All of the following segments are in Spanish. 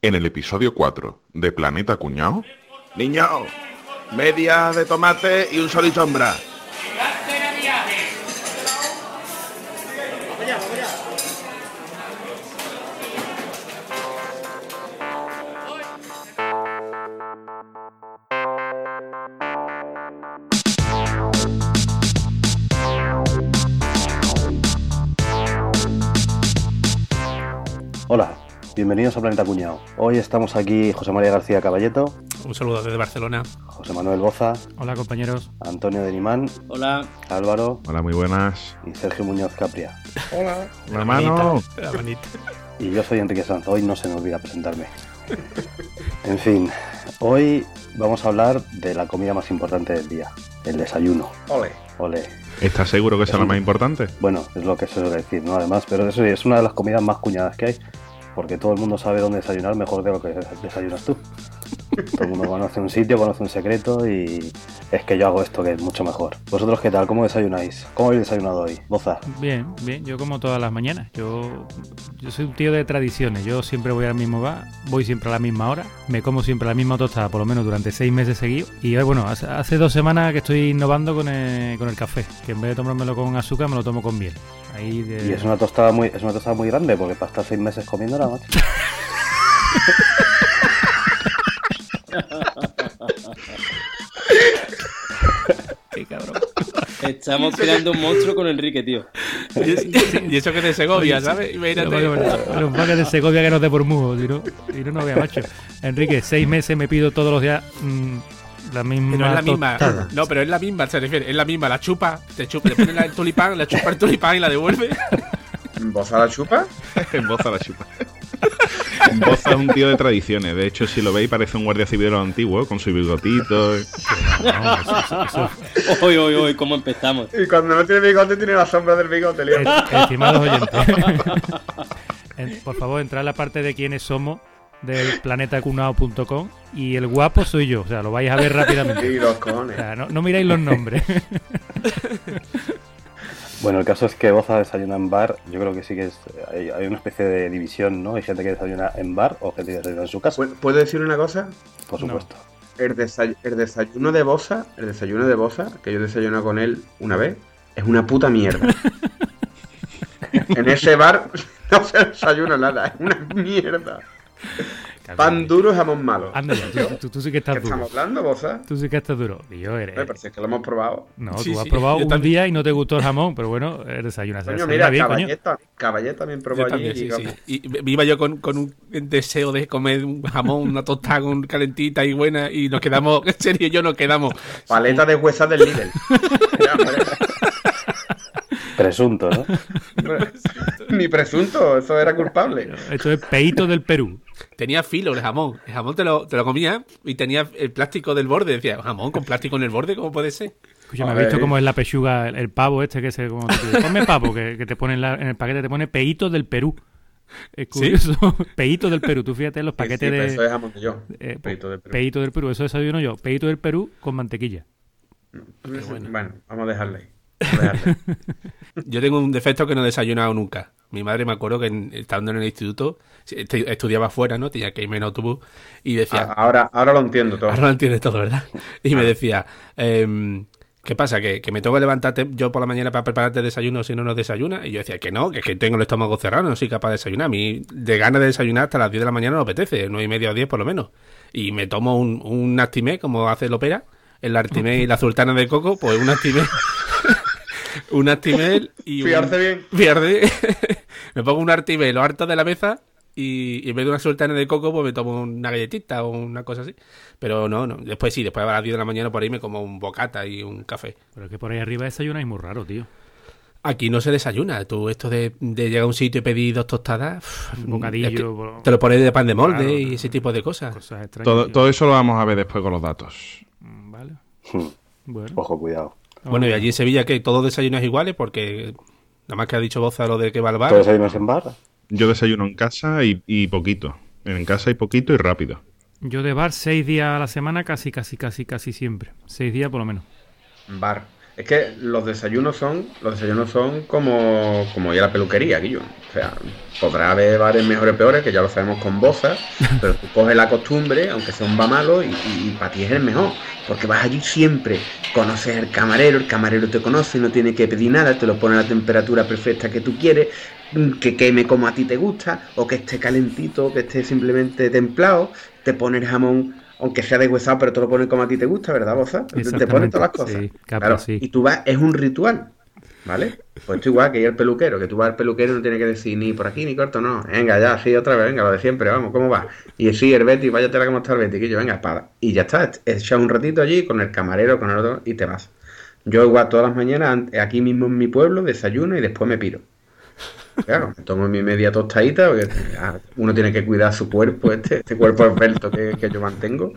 En el episodio 4 de Planeta Cuñao, Niño, media de tomate y un sol y sombra. Hola, bienvenidos a Planeta Cuñado. Hoy estamos aquí José María García Caballeto, Un saludo desde Barcelona. José Manuel Boza, Hola compañeros. Antonio Denimán, Hola. Álvaro hola, muy buenas. y Sergio Muñoz Capria. Hola, La hermano. manita, la manita. Y yo soy Enrique Sanz, hoy no se me olvida presentarme. En fin, hoy vamos a hablar de la comida más importante del día, el desayuno. Ole. Ole. ¿Estás seguro que esa es la más importante? Bueno, es lo que se suele decir, ¿no? Además, pero eso es una de las comidas más cuñadas que hay, porque todo el mundo sabe dónde desayunar mejor de lo que desayunas tú. Todo el mundo conoce un sitio, conoce un secreto y es que yo hago esto que es mucho mejor. ¿Vosotros qué tal? ¿Cómo desayunáis? ¿Cómo habéis desayunado hoy? Boza. Bien, bien. Yo como todas las mañanas. Yo, yo soy un tío de tradiciones. Yo siempre voy al mismo bar, voy siempre a la misma hora, me como siempre la misma tostada, por lo menos durante seis meses seguidos. Y hoy, bueno, hace, hace dos semanas que estoy innovando con el, con el café, que en vez de tomármelo con azúcar me lo tomo con miel. Ahí de... Y es una tostada muy, es una tostada muy grande, porque para estar seis meses comiéndola, macho. Qué cabrón. Estamos creando un monstruo con Enrique, tío. y eso que es de Segovia, ¿sabes? Imagínate. Los vacas de Segovia que no te por mujo, si no, si no, no vea, macho. Enrique, seis meses me pido todos los días mm, la misma Pero es la misma. tostada. No, pero es la misma, se refiere. Es la misma. La chupa, te chupa, te pone la- el tulipán, la chupa el tulipán y la devuelve. ¿Vos a la chupa? Boza la chupa. Boza es un tío de tradiciones. De hecho, si lo veis, parece un guardia civil antiguo, con su bigotito. Hoy, hoy, hoy, ¿cómo empezamos? Y cuando no tiene bigote, tiene la sombra del bigote, lío. Eh, Estimados oyentes, en- por favor, entrad a la parte de quiénes somos del planetacunao.com y el guapo soy yo, o sea, lo vais a ver rápidamente. Y los O cojones. sea, no, no miráis los nombres. Bueno, el caso es que Boza desayuna en bar. Yo creo que sí que es, hay, hay una especie de división, ¿no? Hay gente que desayuna en bar o gente que desayuna en su casa, ¿Pu- ¿Puedo decir una cosa? por No. supuesto. El, desay- el desayuno de Bosa, el desayuno de Bosa, que yo desayuno con él una vez, es una puta mierda. en ese bar no se desayuna nada, es una mierda. Pan duro, jamón malo. Tú, tú- tú sí que ¿Qué estás estamos duro. hablando, Bosa? Tú sí que estás duro. Y yo eres. Me parece que lo hemos probado. No, Sí, tú has sí, probado un también. día y no te gustó el jamón, pero bueno. Coño, desayuna mira, bien, coño. Caballeta, Caballeta también probó Yo allí. también, sí, y sí. vamos. Y viva yo con, con un deseo de comer un jamón, una tostada con calentita y buena. Y nos quedamos, en serio, yo nos quedamos. Paleta de huesas del Lidl. Presunto, ¿no? Ni presunto, eso era culpable. Esto es peito del Perú. Tenía filo el jamón. El jamón te lo, te lo comía y tenía el plástico del borde. Decía, jamón con plástico en el borde, ¿cómo puede ser? Escúchame, A ¿has visto cómo es la pechuga, el, el pavo este que se... Como te? Come pavo, que, que te pone en, la- en el paquete, te pone peito del Perú. Es curioso. Peito del Perú. Tú fíjate en los paquetes sí, de... Eso es jamón de yo. eh, Peito de Perú. Peito del Perú, eso desayuno yo. Peito del Perú con mantequilla. bueno. vamos a dejarle ahí. Yo tengo un defecto que no he desayunado nunca. Mi madre me acuerdo que en- estando en el instituto, estudiaba fuera, ¿no? Tenía que irme en autobús y decía, Ah, ahora, ahora lo entiendo todo. ahora lo entiendes todo, ¿verdad? Y me decía, em, ¿qué pasa? ¿Que, que me tengo que levantarte yo por la mañana para prepararte el desayuno si no nos desayunas. Y yo decía que no, que es que tengo el estómago cerrado, no soy capaz de desayunar. A mí, de ganas de desayunar hasta las 10 de la mañana no me apetece, 9 y media o 10 por lo menos. Y me tomo un, un Actimé, como hace el ópera, el Actimé y la sultana de coco, pues un Actimé. un Actimel y un... Fiarse bien. Pierde. me pongo un Actimel, lo harto de la mesa y, y en vez de una sultana de coco, pues me tomo una galletita o una cosa así. Pero no, no. Después sí, después a las 10 de la mañana por ahí me como un bocata y un café. Pero es que por ahí arriba desayunáis muy raro, tío. Aquí no se desayuna. Tú, esto de, de llegar a un sitio y pedir dos tostadas, pff, Un bocadillo, es que por- te lo pones de pan de molde Claro, y ese tipo de cosas. Cosas extrañas. Todo, todo eso lo vamos a ver después con los datos. Mm. Hmm, Bueno. Ojo, cuidado. Bueno, y allí en Sevilla que todos desayunos iguales porque nada más que ha dicho Boza lo de que va al bar. ¿Tú desayunas en bar? Yo desayuno en casa y, y poquito. En casa y poquito y rápido. Yo de bar seis días a la semana casi, casi, casi, casi siempre. Seis días por lo menos. Bar. Es que los desayunos son, los desayunos son como, como ir a la peluquería, Guillo. O sea, podrá haber bares mejores peores, que ya lo sabemos con Boza, pero tú coges la costumbre, aunque sea un va malo, y, y, para ti es el mejor. Porque vas allí siempre, conoces al camarero, el camarero te conoce, no tiene que pedir nada, te lo pone a la temperatura perfecta que tú quieres, que queme como a ti te gusta, o que esté calentito, o que esté simplemente templado, te pone el jamón aunque sea deshuesado, pero te lo pones como a ti te gusta, ¿verdad, Boza? Te ponen todas las cosas. Sí, capa, claro, sí. Y tú vas, es un ritual, ¿vale? Pues esto igual que ir al peluquero, que tú vas al peluquero y no tiene que decir ni por aquí ni corto, no. Venga, ya, sí, otra vez, venga, lo de siempre, vamos, ¿cómo va? Y sí, el Betty, váyatela como está el Betty, que yo, venga, para. Y ya está, echas un ratito allí con el camarero, con el otro, y te vas. Yo igual todas las mañanas, aquí mismo en mi pueblo, desayuno y después me piro. Claro, me tomo mi media tostadita, porque uno tiene que cuidar su cuerpo, este, este cuerpo esbelto que, que yo mantengo.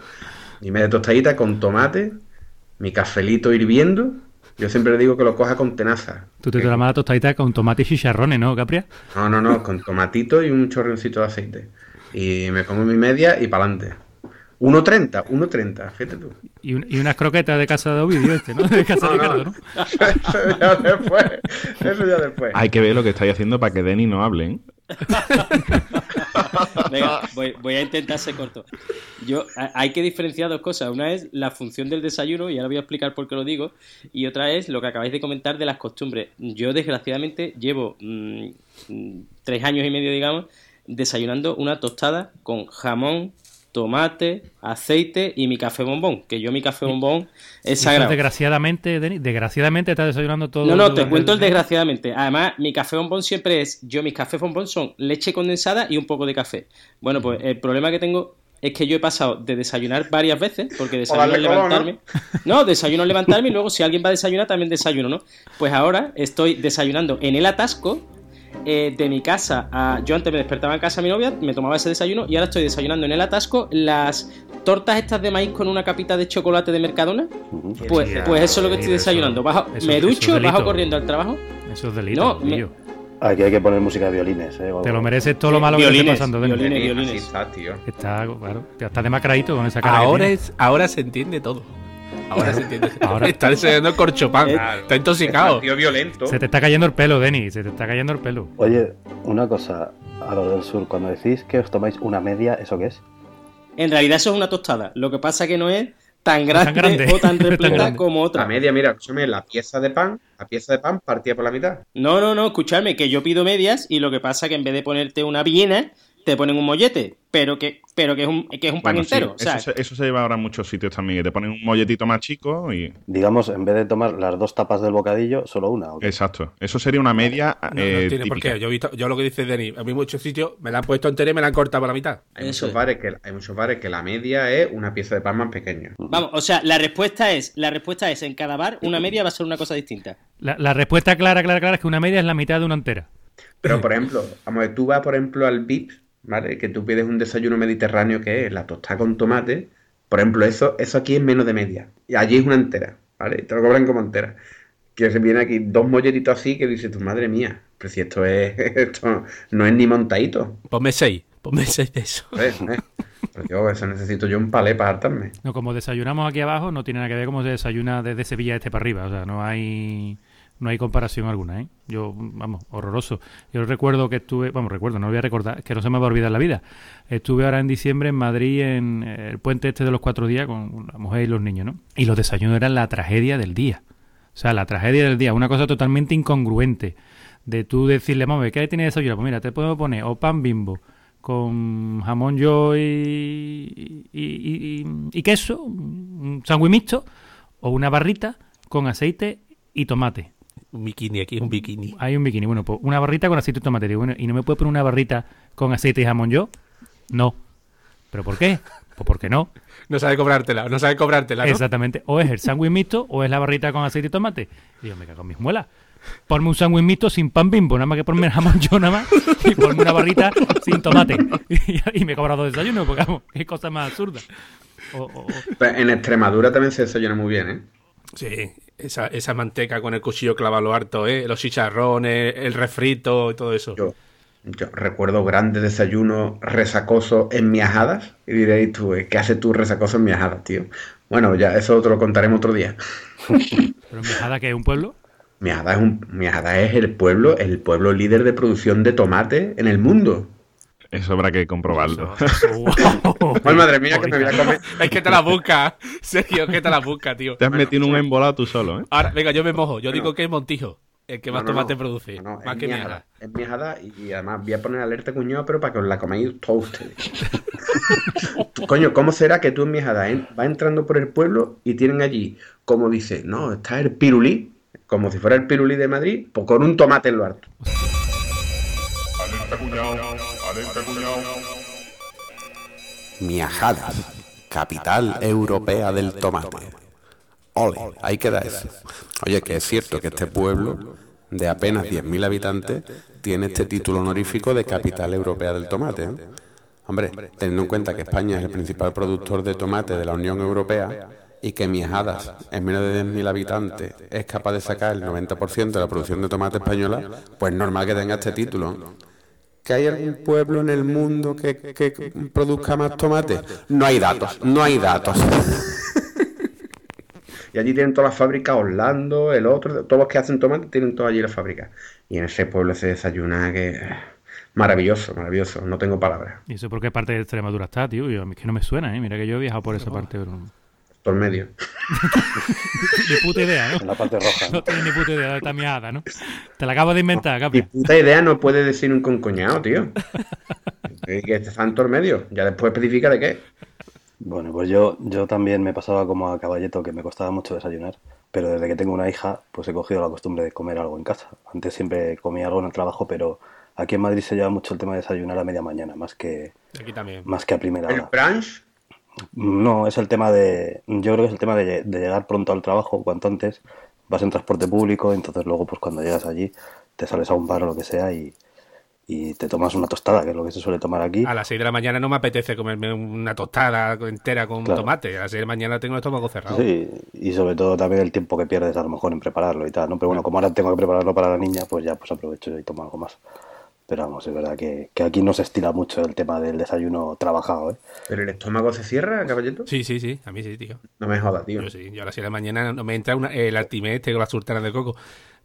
Mi media tostadita con tomate, mi cafelito hirviendo. Yo siempre le digo que lo coja con tenaza. Tú te tomas la tostadita con tomate y chicharrones, ¿no, Capria? No, no, no, con tomatito y un chorroncito de aceite. Y me como mi media y para adelante. 1.30, 1.30, fíjate tú. Y, un, y, unas croquetas de casa de Ovidio este, ¿no? De casa no, de Ricardo, ¿no? Eso ya después. Eso ya después. Hay que ver lo que estáis haciendo para que Denny no hable, ¿eh? Venga, voy, voy, a intentar ser corto. Yo, hay que diferenciar dos cosas. Una es la función del desayuno, y ahora voy a explicar por qué lo digo. Y otra es lo que acabáis de comentar de las costumbres. Yo, desgraciadamente, llevo mmm, tres años y medio, digamos, desayunando una tostada con jamón, tomate, aceite y mi café bombón. Que yo mi café bombón es sagrado. Desgraciadamente, Denis, desgraciadamente estás desayunando todo. No, no, te cuento el desgraciadamente. Además, mi café bombón siempre es. Yo mis cafés bombón son leche condensada y un poco de café. Bueno, pues el problema que tengo es que yo he pasado de desayunar varias veces, porque desayuno al levantarme. ¿no? no, desayuno al levantarme y luego si alguien va a desayunar también desayuno, ¿no? Pues ahora estoy desayunando en el atasco eh, de mi casa a. Yo antes me despertaba en casa a mi novia, me tomaba ese desayuno y ahora estoy desayunando en el atasco las tortas estas de maíz con una capita de chocolate de Mercadona. Pues, pues eso es lo que estoy desayunando. Bajo, eso- me es ducho, bajo corriendo al trabajo. Eso es delito. No, me-. Aquí hay que poner música de violines, ¿eh? Te lo mereces todo lo malo que te Violines, esté pasando, Denis. violines. Así violines. está, tío. Está, claro, está demacradito con esa cara. que Ahora, es, ahora se entiende todo. Ahora se entiende. Ahora- Está desayunando corchopán. Claro. Está intoxicado. Tío violento. Se te está cayendo el pelo, Denis. Se te está cayendo el pelo. Oye, una cosa, a los del sur, cuando decís que os tomáis una media, ¿eso qué es? En realidad eso es una tostada. Lo que pasa que no es tan grande, grande. o tan repleta como La otra. media, mira, escúchame, la pieza de pan, la pieza de pan partida por la mitad. No, no, no, escuchadme, que yo pido medias y lo que pasa que en vez de ponerte una viena, te ponen un mollete, pero que, pero que es un, que es un pan Bueno, sí, entero. o sea, eso, se, eso se lleva ahora en muchos sitios también, que te ponen un molletito más chico y... Digamos, en vez de tomar las dos tapas del bocadillo, solo una. Exacto. Eso sería una media No, no eh, tiene por qué. Yo, he visto, yo lo que dice Denis, a mí muchos sitios me la han puesto entera y me la han cortado por la mitad. Hay muchos, es. bares que, hay muchos bares que la media es una pieza de pan más pequeña. Vamos, o sea, la respuesta es, la respuesta es en cada bar una media va a ser una cosa distinta. La, la respuesta clara, clara, clara es que una media es la mitad de una entera. Pero, por ejemplo, vamos a ver, tú vas, por ejemplo, al VIP, ¿vale? Que tú pides un desayuno mediterráneo que es la tostada con tomate. Por ejemplo, eso, eso aquí es menos de media. Y allí es una entera, ¿vale? Y te lo cobran como entera. Que se viene aquí dos molletitos así que dices, tu madre mía, pero si esto es, esto no es ni montadito. Ponme seis. Ponme seis de eso. ¿sabes? ¿Eh? Pero yo, eso necesito yo un palé para hartarme. No, como desayunamos aquí abajo, no tiene nada que ver como se desayuna desde Sevilla este para arriba. O sea, no hay no hay comparación alguna, ¿eh? Yo, vamos, horroroso. Yo recuerdo que estuve, vamos, recuerdo, no lo voy a recordar, que no se me va a olvidar la vida. Estuve ahora en diciembre en Madrid, en eh, el puente este de los cuatro días, con la mujer y los niños, ¿no? Y los desayunos eran la tragedia del día. O sea, la tragedia del día, una cosa totalmente incongruente. De tú decirle, vamos, ¿qué tiene desayuno? Pues mira, te puedo poner o pan bimbo con jamón yo y- y queso, un sándwich mixto, o una barrita con aceite y tomate. Un bikini aquí, un bikini. Hay un bikini. Bueno, pues una barrita con aceite y tomate. Digo, bueno, ¿y no me puedes poner una barrita con aceite y jamón yo? No. ¿Pero por qué? Pues porque no. No sabe cobrártela, no sabe cobrártela, ¿no? Exactamente. O es el sándwich mixto o es la barrita con aceite y tomate. Y yo me cago en mis muelas. Ponme un sándwich mixto sin pan bimbo, nada más que ponme el jamón yo nada más y ponme una barrita sin tomate. Y, y me cobra dos desayunos, porque vamos, qué cosa más absurda. O- o- en Extremadura también se desayuna muy bien, ¿eh? Sí, esa, esa manteca con el cuchillo clavado harto, ¿eh? Los chicharrones, el refrito y todo eso. Yo, yo recuerdo grandes desayunos resacosos en miajadas. Y diréis tú, ¿eh? ¿qué haces tú resacoso en miajadas, tío? Bueno, ya, eso te lo contaremos otro día. ¿Pero Miajada que es un pueblo? Miajada es, un, Miajada es el pueblo, el pueblo líder de producción de tomate en el mundo. Eso habrá que comprobarlo. Ay, madre mía, que me voy a comer. Es que te la busca, Sergio, que te la busca, tío. Te has metido en un embolado tú solo, ¿eh? Ahora, venga, yo me mojo. Yo digo que es Montijo, el que más No, no, tomate no. produce. No, no, más es que miajada. Es miajada y, y además voy a poner alerta cuñado, pero para que os la comáis todos ustedes. Coño, ¿cómo será que tú en miajada eh, vas entrando por el pueblo y tienen allí, como dice, no, está el pirulí, como si fuera el pirulí de Madrid, pues con un tomate en lo alto. Miajada, capital europea del tomate. Ole, ahí queda eso. Oye, que es cierto que este pueblo de apenas 10.000 habitantes tiene este título honorífico de capital europea del tomate. ¿eh? Hombre, teniendo en cuenta que España es el principal productor de tomate de la Unión Europea y que Miajadas, en menos de 10.000 habitantes, es capaz de sacar el 90% de la producción de tomate española, pues normal que tenga este título. ¿Que hay algún pueblo en el mundo que, que produzca más tomate? No hay datos, no hay datos. Y allí tienen todas las fábricas, Orlando, el otro, todos los que hacen tomate tienen todas allí las fábricas. Y en ese pueblo se desayuna que... Maravilloso, maravilloso, no tengo palabras. ¿Y eso por qué parte de Extremadura está, tío? Yo, a mí es que no me suena, ¿eh? Mira que yo he viajado por esa parte, pero... no- Por medio. Ni puta idea, En ¿no? la parte roja. No tienes ni puta idea de esta miada, ¿no? Te la acabo de inventar, Mi Capi. puta idea no puede decir un concoñado, tío. Que, que está en medio. Ya después especifica de qué. Bueno, pues yo, yo también me pasaba como a caballeto que me costaba mucho desayunar, pero desde que tengo una hija, pues he cogido la costumbre de comer algo en casa. Antes siempre comía algo en el trabajo, pero aquí en Madrid se lleva mucho el tema de desayunar a media mañana, más que, Aquí también. más que a primera El hora. brunch, No, es el tema de, yo creo que es el tema de, de llegar pronto al trabajo, cuanto antes, vas en transporte público, entonces luego pues cuando llegas allí te sales a un bar o lo que sea y, y te tomas una tostada, que es lo que se suele tomar aquí. A las 6 de la mañana no me apetece comerme una tostada entera con Claro. tomate. A las 6 de la mañana tengo el estómago cerrado. Sí, y sobre todo también el tiempo que pierdes a lo mejor en prepararlo y tal, ¿no? Pero bueno, como ahora tengo que prepararlo para la niña, pues ya pues aprovecho y tomo algo más. Pero vamos, es verdad que, que aquí no se estila mucho el tema del desayuno trabajado, ¿eh? pero el estómago se cierra, caballito. Sí, sí, sí. A mí sí, tío. No me jodas, tío. Yo sí. Yo a las 6 de la mañana no me entra una, el altimé este con la sultana de coco.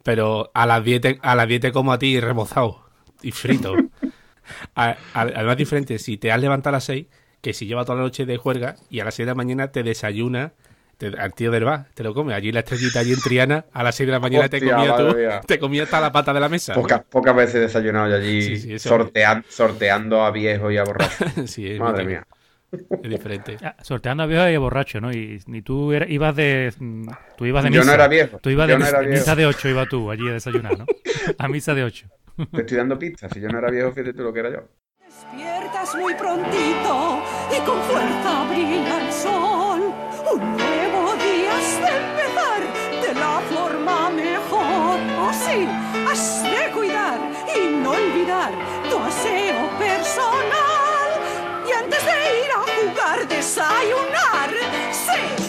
Pero a las 10 te- a las 10 te como a ti remozado y frito. A- a- Además, diferente si te has levantado a las 6 que si lleva toda la noche de juerga y a las 6 de la mañana te desayuna te- al tío del bar, te lo come. Allí la estrellita, allí en Triana, a las 6 de la mañana te comía tú, mía. te comía hasta la pata de la mesa. Pocas, pocas veces he desayunado yo allí Sí, sí, eso- sortean- sorteando a viejo y a borracho. sí, es Madre mía. Es diferente. Ah, sorteando a viejo y a borracho, ¿no? Y, ni tú era- ibas de... mm, Tú ibas de Yo misa. no era viejo, Tú ibas yo de no misa, era viejo. misa de 8 iba tú allí a desayunar, ¿no? A misa de 8. Te estoy dando pistas. Si yo no era viejo, fíjate tú lo que era yo. Despiertas muy prontito y con fuerza brilla el sol. Un nuevo día has de empezar de la forma mejor. Oh sí, has de cuidar y no olvidar tu aseo personal. Y antes de ir a jugar, desayunar. Sí.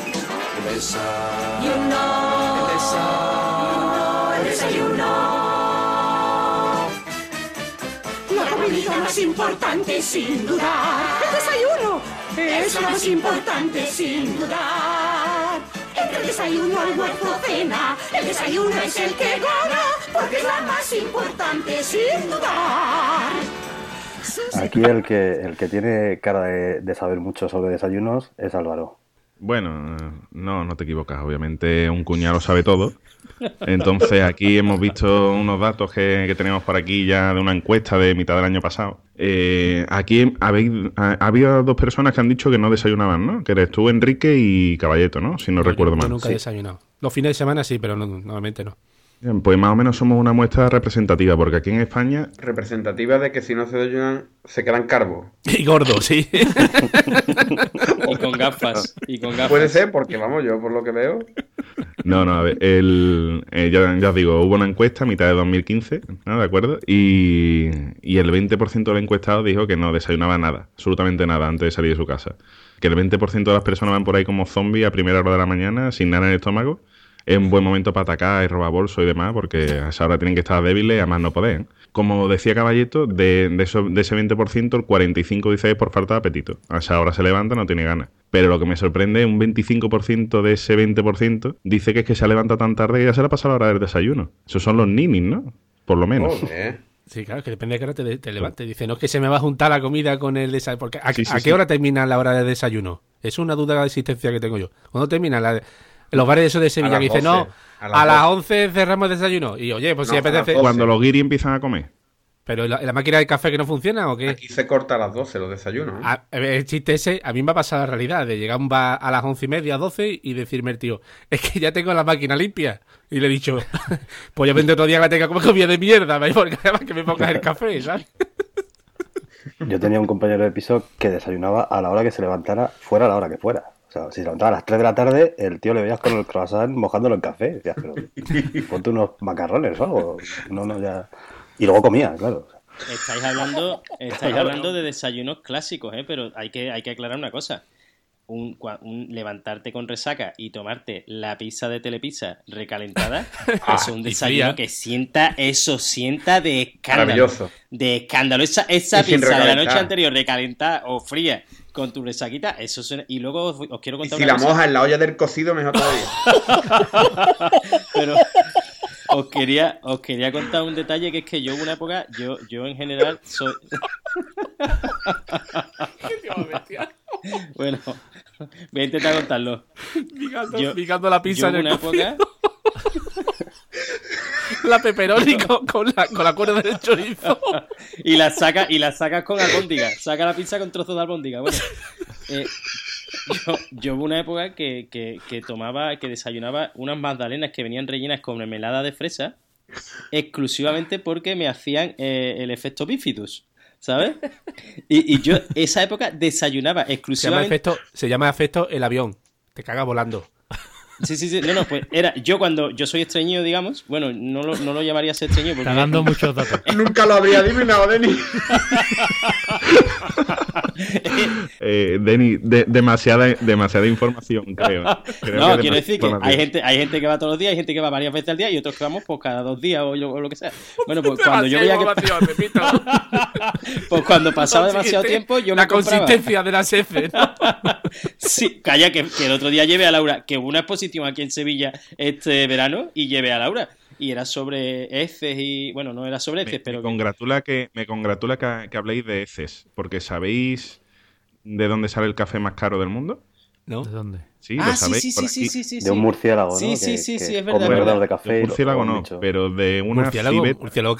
Más importante sin dudar. El desayuno es lo más importante sin dudar. Entre el desayuno, almuerzo, cena, el desayuno es el que gana, porque es la más importante sin dudar. Aquí el que, el que tiene cara de, de saber mucho sobre desayunos es Álvaro. Bueno, no, no te equivocas. Obviamente un cuñado sabe todo. Entonces aquí hemos visto unos datos que, que tenemos por aquí ya de una encuesta de mitad del año pasado. Eh, aquí habéis, ha, había dos personas que han dicho que no desayunaban, ¿no? Que eres tú, Enrique y Caballeto, ¿no? Si no recuerdo yo mal. nunca he desayunado. Los fines de semana sí, pero no, normalmente no. Bien, pues más o menos somos una muestra representativa, porque aquí en España Representativa de que si no se desayunan, se quedan cargos. Y gordo, sí. Y con gafas. Y con gafas. Puede ser, porque vamos, yo por lo que veo. No, no, a ver, el, eh, ya, ya os digo, hubo una encuesta a mitad de 2015, ¿no? ¿De acuerdo? Y, y el 20% del encuestado dijo que no desayunaba nada, absolutamente nada, antes de salir de su casa. Que el 20% de las personas van por ahí como zombies a primera hora de la mañana, sin nada en el estómago. Es un buen momento para atacar y robar bolso y demás, porque a esa hora tienen que estar débiles y además no poder. Como decía Caballeto, de, de, eso- de ese 20%, el 45% dice es por falta de apetito. A esa hora se levanta, no tiene ganas. Pero lo que me sorprende, un 25% de ese 20% dice que es que se levanta tan tarde que ya se le ha pasado la hora del desayuno. Esos son los ninis, ¿no? Por lo menos. Joder. Sí, claro, que depende de qué hora te, te levantes. Dice, no es que se me va a juntar la comida con el desayuno. Porque ¿A, Sí, sí, a qué sí. hora termina la hora de desayuno? Es una duda de existencia que tengo yo. ¿Cuándo termina la, los bares esos de Sevilla las que dicen, 12, no, a a las las, 12. 11 cerramos el desayuno? Y oye, pues si No, a las apetece. 12. Cuando los guiris empiezan a comer. Pero ¿la, la máquina de café que no funciona o qué? Aquí se corta a las 12 los desayunos. ¿eh? A- el chiste ese, a mí me ha pasado la realidad de llegar a un bar a las once y media, 12 y decirme el tío, es que ya tengo la máquina limpia. Y le he dicho, pues ya vendré otro día que tenga que comer comida de mierda, ¿veis? porque además que me pongas el café, ¿sabes? Yo tenía un compañero de piso que desayunaba a la hora que se levantara, fuera a la hora que fuera. O sea, si se levantaba a las 3 de la tarde, el tío le veías con el croissant mojándolo en café. Decías, pero ponte unos macarrones o algo. No, no, ya. Y luego comía, claro. Estáis hablando, estáis hablando de desayunos clásicos, ¿eh? pero hay que, hay que aclarar una cosa. Un, levantarte con resaca y tomarte la pizza de Telepizza recalentada es un y desayuno que sienta eso, sienta de escándalo. Maravilloso. De escándalo. Esa, esa pizza de la noche anterior recalentada o fría con tu resaquita, eso suena... Y luego os, os quiero Y contar si una la cosa. mojas en la olla del cocido, mejor todavía. Pero os quería, os quería contar un detalle que es que yo hubo una época, yo, yo en general soy. bueno, voy a intentar contarlo. Yo- ligando la pizza Yo en el una cocido. época. La pepperoni con, con la, con la cuerda del chorizo. y la saca y la sacas con albóndiga. Saca la pizza con trozos de albóndiga. Bueno, eh, yo, yo hubo una época que, que, que tomaba, que desayunaba unas magdalenas que venían rellenas con mermelada de fresa exclusivamente porque me hacían eh, el efecto bifidus. ¿Sabes? Y, y yo esa época desayunaba Se llama, exclusivamente. efecto, se llama efecto el avión. Te caga volando. Sí, sí, sí. No, no, pues era. Yo cuando yo soy estreñido, digamos. Bueno, no lo, no lo llamaría ser estreñido porque. Está dando muchos datos. Nunca lo habría adivinado, Denis. Eh, Denny, de- demasiada, demasiada información, creo. Creo No, que quiero decir que hay gente, hay gente que va todos los días, hay gente que va varias veces al día y otros que vamos pues cada dos días o, lo- o lo que sea. Bueno, pues cuando yo veía que Demasiada información, repito. pues cuando pasaba demasiado tiempo, yo La me compraba. consistencia de las. ¿no? Sí, calla, que, que el otro día llevé a Laura, que hubo una exposición aquí en Sevilla este verano y llevé a Laura. Y era sobre heces y. Bueno, no era sobre Me, heces, pero. me congratula que, me congratula que, que habléis de heces, porque ¿sabéis de dónde sale el café más caro del mundo? ¿No? ¿De dónde? Sí, ah, sí, sabéis. sí, por sí, aquí. sí, sí, sí. De un murciélago, ¿no? Sí, sí, Que- sí, que sí, es verdad, verdad. de café. De un murciélago no, mucho. pero de una Murciélago, civeta. murciélago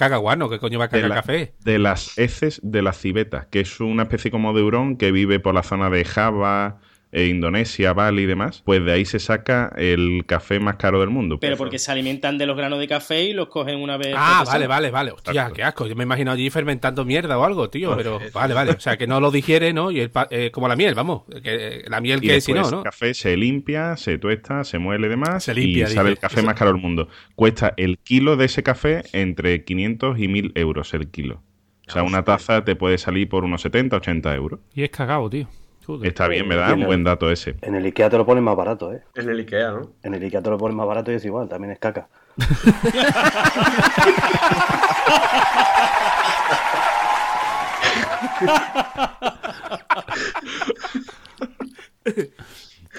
¿qué coño va a de, cagar la- café? de las heces de la civeta, que es una especie como de hurón que vive por la zona de Java, eh, Indonesia, Bali y demás. Pues de ahí se saca el café más caro del mundo. Pero porque se alimentan de los granos de café y los cogen una vez. Ah, vale, vale, vale. Hostia, Exacto. qué asco. Yo me imagino allí fermentando mierda o algo, tío. Pues, Pero vale, vale. O sea, que no lo digiere, ¿no? Y el pa- eh, como la miel, vamos. Que, eh, la miel Y que si después no, el ¿no? café se limpia, se tuesta, se muele y demás. Se limpia, y sale el café más caro del mundo. Cuesta el kilo de ese café entre 500 y 1000 euros el kilo. O sea, una taza te puede salir por unos 70, 80 euros. Y es cagado, tío. Joder. Está bien, ¿verdad? Un buen dato ese. En el Ikea te lo ponen más barato, ¿eh? En el Ikea, ¿no? En el Ikea te lo ponen más barato y es igual, también es caca.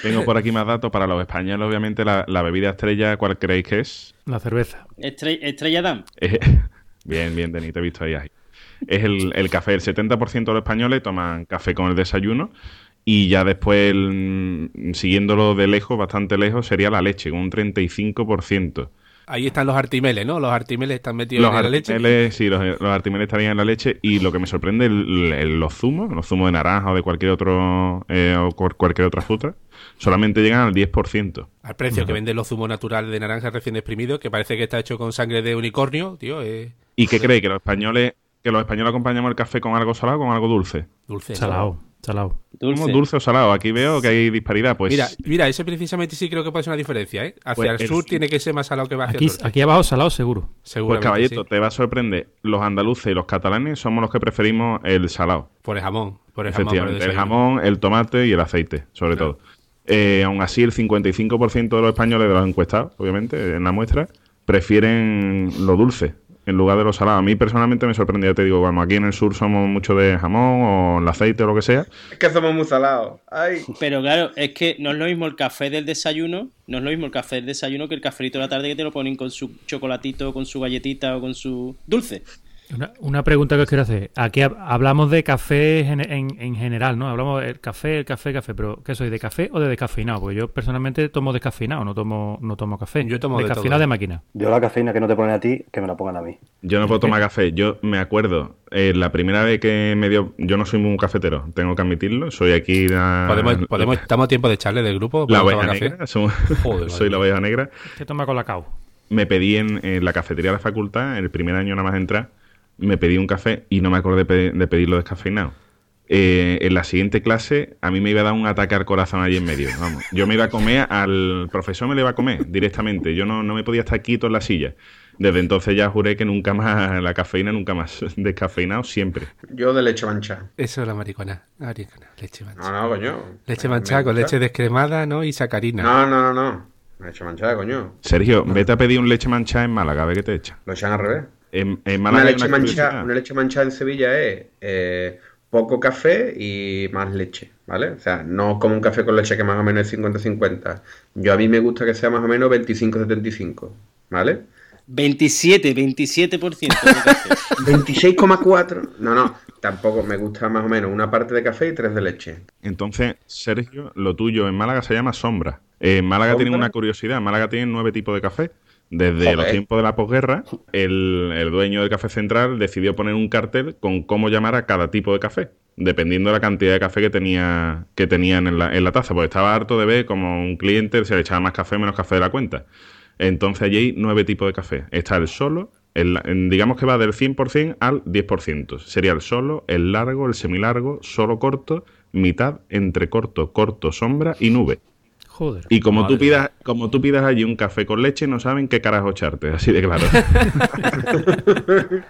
Tengo por aquí más datos para los españoles. Obviamente, la, la bebida estrella, ¿cuál creéis que es? La cerveza. Estre- Estrella Damm. Eh, bien, bien, Denis, te he visto ahí. ahí. Es el, el café. El 70% de los españoles toman café con el desayuno. Y ya después, el- siguiéndolo de lejos, bastante lejos, sería la leche, con un 35%. Ahí están los artimeles, ¿no? Los artimeles están metidos Los en la leche. artimeles, sí, los, los artimeles estarían en la leche. Y lo que me sorprende, el- el- los zumos, los zumos de naranja o de cualquier otro eh, o cual- cualquier otra fruta, solamente llegan al 10%. Al precio que venden los zumos naturales de naranja recién exprimidos, que parece que está hecho con sangre de unicornio, tío, es ¿Y qué creéis? ¿Que los españoles que los españoles acompañamos el café con algo salado o con algo dulce? dulce. Salado, salado. Dulce. ¿Cómo dulce o salado? Aquí veo que hay disparidad. Pues Mira, mira, ese precisamente sí creo que puede ser una diferencia, ¿eh? Hacia Pues el el- sur tiene que ser más salado que va hacia Aquí, el norte. aquí abajo salado seguro. Pues caballito, sí. te va a sorprender. Los andaluces y los catalanes somos los que preferimos el salado. Por el jamón. Por el jamón. por el jamón, el tomate y el aceite, sobre todo. eh, aún así el 55% de los españoles de los encuestados, obviamente, en la muestra, prefieren lo dulce en lugar de lo salado. A mí personalmente me sorprendía, te digo, como aquí en el sur somos mucho de jamón o el aceite o lo que sea. Es que somos muy salados. Ay. Pero claro, es que no es lo mismo el café del desayuno, no es lo mismo el café del desayuno que el cafelito de la tarde que te lo ponen con su chocolatito, con su galletita o con su dulce. Una, una pregunta que os quiero hacer. Aquí hab- hablamos de café en, en- en general, ¿no? Hablamos del café, el café, café. Pero, ¿qué soy? ¿De café o de descafeinado? Porque yo personalmente tomo descafeinado, no tomo, no tomo café. Yo tomo de descafeinado todo. de máquina. Yo la cafeína que no te ponen a ti, que me la pongan a mí. Yo no puedo tomar café. Yo me acuerdo, eh, la primera vez que me dio... Yo no soy muy cafetero, tengo que admitirlo. Soy aquí la... Podemos, podemos, estamos a tiempo de echarle del grupo. La ¿Podemos oveja café? negra. soy- Joder, soy madre la oveja negra. ¿Qué toma con la cao? me pedí en, en la cafetería de la facultad, el primer año nada más de entrar, me pedí un café y no me acordé pe- de pedirlo descafeinado. Eh, en la siguiente clase a mí me iba a dar un ataque al corazón allí en medio. Vamos, yo me iba a comer, al profesor me lo iba a comer directamente. Yo no, no me podía estar quieto en la silla. Desde entonces ya juré que nunca más, la cafeína nunca más. Descafeinado siempre. Yo de leche manchada. Eso es la maricona. maricona, Leche No, manchada. no, coño. Leche manchada con leche descremada, ¿no? Y sacarina. No, no, no, no. Leche manchada, coño. Sergio, vete a pedir un leche manchada en Málaga, a ver qué te echa. Lo echan al revés. En, en Una leche, una una leche manchada en Sevilla es eh, poco café y más leche, ¿vale? O sea, no como un café con leche que más o menos es 50-50. Yo a mí me gusta que sea más o menos 25-75, ¿vale? 27, 27% de café. 26,4. No, no, tampoco me gusta más o menos una parte de café y tres de leche. Entonces, Sergio, lo tuyo en Málaga se llama sombra. En Málaga ¿Sombra? tienen una curiosidad. En Málaga tienen nueve tipos de café. Desde los tiempos de la posguerra, el, el dueño del Café Central decidió poner un cartel con cómo llamar a cada tipo de café, dependiendo de la cantidad de café que tenía que tenían en la, en la taza. Porque estaba harto de ver como un cliente se le echaba más café, menos café de la cuenta. Entonces allí hay nueve tipos de café. Está el solo, el- digamos que va del 100% al 10%. Sería el solo, el largo, el semilargo, solo corto, mitad, entre corto, corto, sombra y nube. Joder. Y como tú pidas, como tú pidas allí un café con leche, no saben qué carajo echarte, así de claro.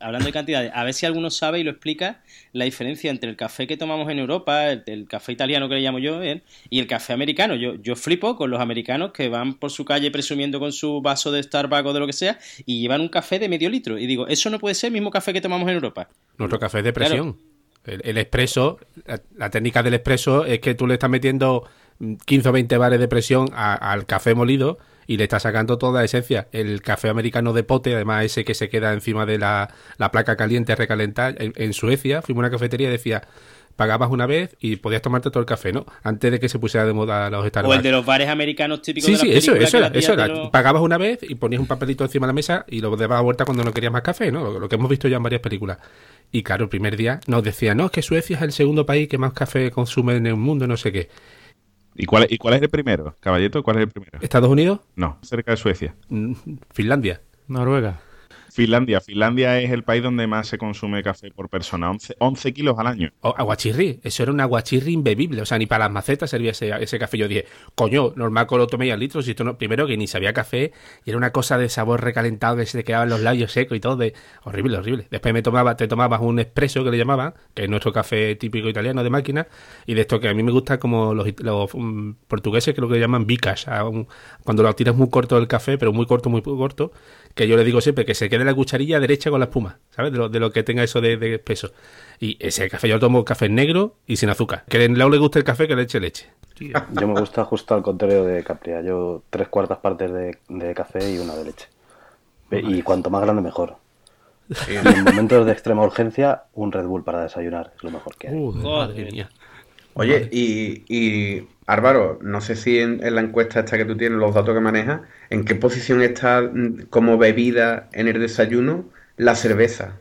Hablando de cantidades, a ver si alguno sabe y lo explica la diferencia entre el café que tomamos en Europa, el, el café italiano que le llamo yo, ¿eh? y el café americano. Yo, yo flipo con los americanos que van por su calle presumiendo con su vaso de Starbucks o de lo que sea y llevan un café de medio litro. Y digo, eso no puede ser el mismo café que tomamos en Europa. Nuestro café es de presión. El, el expreso, la, la técnica del expreso es que tú le estás metiendo 15 o 20 bares de presión a- al café molido y le estás sacando toda la esencia. El café americano de pote, además ese que se queda encima de la, la placa caliente a recalentar, en, en Suecia fuimos a una cafetería y decía, pagabas una vez y podías tomarte todo el café, ¿no? Antes de que se pusiera de moda los Starbucks. O el de los bares americanos típicos Sí, de sí, eso, eso era, eso era. lo- Pagabas una vez y ponías un papelito encima de la mesa y lo dabas vuelta cuando no querías más café, ¿no? Lo, lo que hemos visto ya en varias películas. Y claro, el primer día nos decían, no, es que Suecia es el segundo país que más café consume en el mundo, no sé qué. ¿Y cuál, es- ¿Y cuál es el primero? Caballeto, ¿cuál es el primero? ¿Estados Unidos? No, cerca de Suecia. Finlandia. Noruega. Finlandia. Finlandia es el país donde más se consume café por persona. 11, 11 kilos al año. O aguachirri, eso era un aguachirri imbebible, o sea, ni para las macetas servía ese, café. Yo dije, coño, normal que lo toméis al litro, si esto no, primero que ni sabía café, y era una cosa de sabor recalentado que se te quedaban los labios secos y todo, de horrible, horrible. Después me tomaba, te tomabas un espresso que le llamaban, que es nuestro café típico italiano de máquina, y de esto que a mí me gusta como los, los mm, portugueses que le llaman bicas, cuando lo tiras muy corto el café, pero muy corto, muy corto, que yo le digo siempre que se quede la cucharilla derecha con la espuma, ¿sabes? De lo, de lo que tenga eso de, de peso. Y ese café yo tomo café negro y sin azúcar. Que Lau le gusta el café que le eche leche. Yo me gusta justo al contrario de Capria. Yo tres cuartas partes de, de café y una de leche. Y cuanto más grande, mejor. Y en momentos de extrema urgencia, un Red Bull para desayunar es lo mejor que hay. Madre mía. Oye, y, y Álvaro, no sé si en, en la encuesta esta que tú tienes, los datos que manejas, ¿en qué posición está mm, como bebida en el desayuno la cerveza?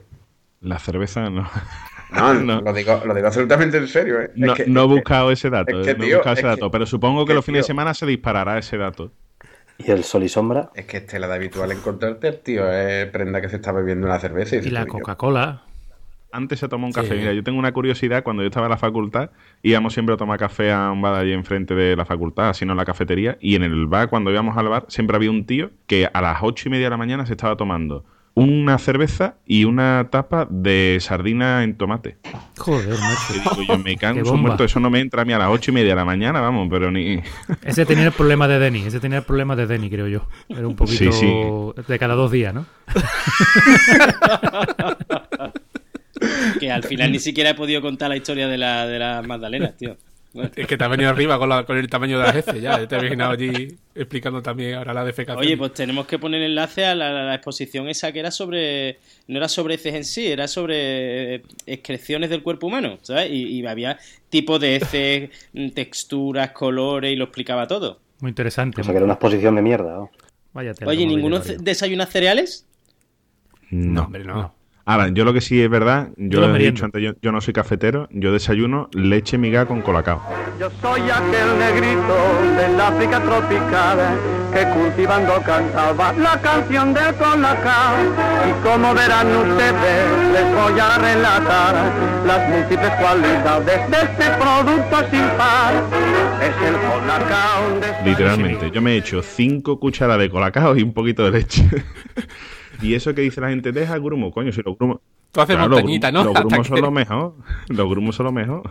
La cerveza no. No, No. Lo, digo, lo digo absolutamente en serio. ¿eh? Es No, que- no he buscado ese dato. es que, eh, no he buscado es ese dato. que- pero supongo que los fines de semana se disparará ese dato. Y el sol y sombra, Es que Estela de habitual encontrarte, tío, es prenda que se está bebiendo una cerveza. Y, la. Coca-Cola. Antes se tomó un Sí. café. Mira, yo tengo una curiosidad. Cuando yo estaba en la facultad, íbamos siempre a tomar café a un bar allí enfrente de la facultad, así no en la cafetería. Y en el bar, cuando íbamos al bar, siempre había un tío que a las ocho y media de la mañana se estaba tomando una cerveza y una tapa de sardina en tomate. Joder, macho. Digo yo, me canso bomba. muerto, eso no me entra a mí a las ocho y media de la mañana, vamos, pero ni... Ese tenía el problema de Denny, ese tenía el problema de Denny, creo yo. Era un poquito Sí, sí. de cada dos días, ¿no? Que al final ni siquiera he podido contar la historia de la, de las Magdalenas, tío. Bueno. Es que te has venido arriba con, la- con el tamaño de las heces, ya. Te he imaginado allí explicando también ahora la defecación. Oye, pues tenemos que poner enlace a la, la exposición esa que era sobre. No era sobre heces en sí, era sobre eh, excreciones del cuerpo humano, ¿sabes? Y, y había tipos de heces, mm, texturas, colores y lo explicaba todo. Muy interesante. O sea, que era una exposición de mierda. ¿no? Vaya Oye, ¿ninguno desayuna cereales? No, No. hombre, no. Ahora, yo lo que sí es verdad, Yo yo lo he meriendo. dicho antes, yo, yo no soy cafetero, yo desayuno leche miga con colacao. Yo soy aquel negrito del África tropical que cultivando cantaba la canción del colacao. Y como verán ustedes, les voy a relatar las múltiples cualidades de este producto sin par. Es el colacao de Literalmente, yo me he hecho cinco cucharadas de colacao y un poquito de leche. y eso que dice la gente, deja el grumo, coño, si los grumos... Tú haces Claro, montañita, los, ¿no? grumos- los grumos que- son lo mejor. Los grumos son lo mejor.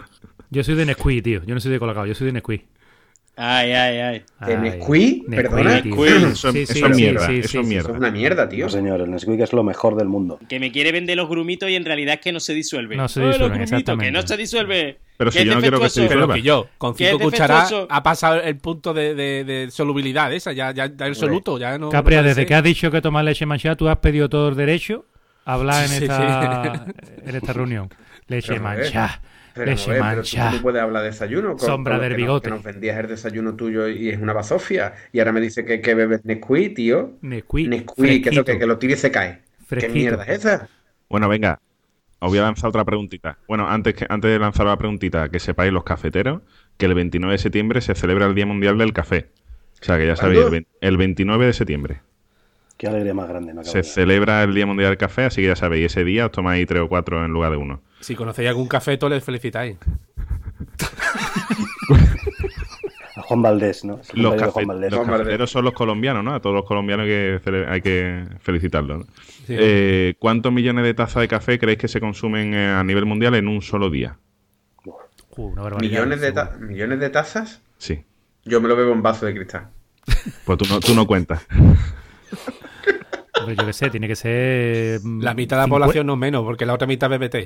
Yo soy de Nesquik, tío. Yo no soy de Colacao, yo soy de Nesquik. Ay, ay, ay. ¿De Ay, Nesquik? ¿Perdona? tío. Eso, Sí, eso sí, es sí, mierda, sí, eso es sí. mierda. Eso es una mierda, tío. No, señor, el Nesquik es lo mejor del mundo. Que me quiere vender los grumitos y en realidad es que no se disuelve. No se Oh, los disuelven, grumitos, que exactamente. no se disuelve. Pero si yo no quiero que se defectuoso. Pero que yo, con cinco cucharadas, ha pasado el punto de, de- de solubilidad esa, ya, ya, ya el soluto, ya no... Capria, desde que has dicho que tomas leche manchada, tú has pedido todo el derecho a hablar en Sí, esta, en esta reunión. Leche manchada, Pero, ver, pero tú, tú puedes hablar de desayuno. con- Sombra con del que nos- bigote. que nos vendías el desayuno tuyo y es una bazofia. Y ahora me dice que, que bebes Nesquik, tío. Nesquik, Nesquik, que, que, que lo tire y se cae. ¿Qué mierda es esa? Bueno, venga, os voy a lanzar otra preguntita. Bueno, antes, que, antes de lanzar la preguntita, que sepáis los cafeteros que el 29 de septiembre se celebra el Día Mundial del Café. O sea, que ya sabéis, el, ¿Cuándo? vein- el 29 de septiembre Qué alegría más grande me acabo se celebra el Día Mundial del Café, así que ya sabéis, ese día os tomáis tres o cuatro en lugar de uno. Si conocéis algún cafeto, les felicitáis. A Juan Valdés, ¿no? Los, cumpleaños de cafe- Juan Valdés. los Juan Valdés. cafeteros son los colombianos, ¿no? A todos los colombianos hay que, cele- hay que felicitarlos. ¿no? Sí. Eh, ¿Cuántos millones de tazas de café creéis que se consumen eh, a nivel mundial en un solo día? Uh, ¿Millones de, seguro. ta- ¿Millones de tazas? Sí. Yo me lo bebo en vaso de cristal. Pues tú no, tú no cuentas. Hombre, yo qué sé, tiene que ser. mm, La mitad de la población no menos, porque la otra mitad es BBT.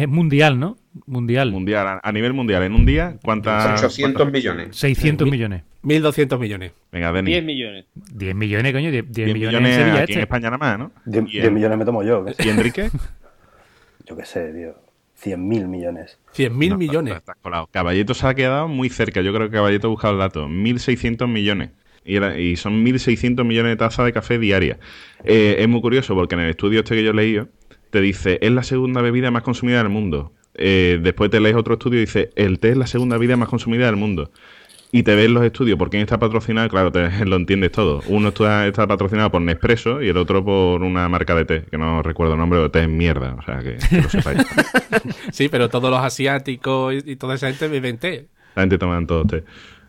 Es mundial, ¿no? Mundial. Mundial, a, nivel mundial, en un día, ¿cuántas? 800 millones. 600 Mi- millones. 1.200 millones. Venga, Denis. 10 millones. 10 millones, coño. 10, 10 10 millones, millones en Sevilla aquí en este. España nada más, ¿no? 10, ¿Y, 10 en- millones me tomo yo. ¿qué? ¿Y Enrique? Yo qué sé, tío. 100.000 millones. 100.000 No, millones. estás colado. Caballeto se ha quedado muy cerca. Yo creo que Caballeto ha buscado el dato. 1.600 millones. Y, era- y son 1.600 millones de tazas de café diarias. Eh, es muy curioso porque en el estudio este que yo he leído, te dice, es la segunda bebida más consumida del mundo. Eh, después te lees otro estudio y dice, el té es la segunda bebida más consumida del mundo. Y te ves los estudios por quién está patrocinado, claro, te, lo entiendes todo. Uno está, está patrocinado por Nespresso y el otro por una marca de té, que no recuerdo el nombre, pero té es mierda, o sea, que, que lo sepáis. Sí, pero todos los asiáticos y, y toda esa gente beben té. La gente toma todo té.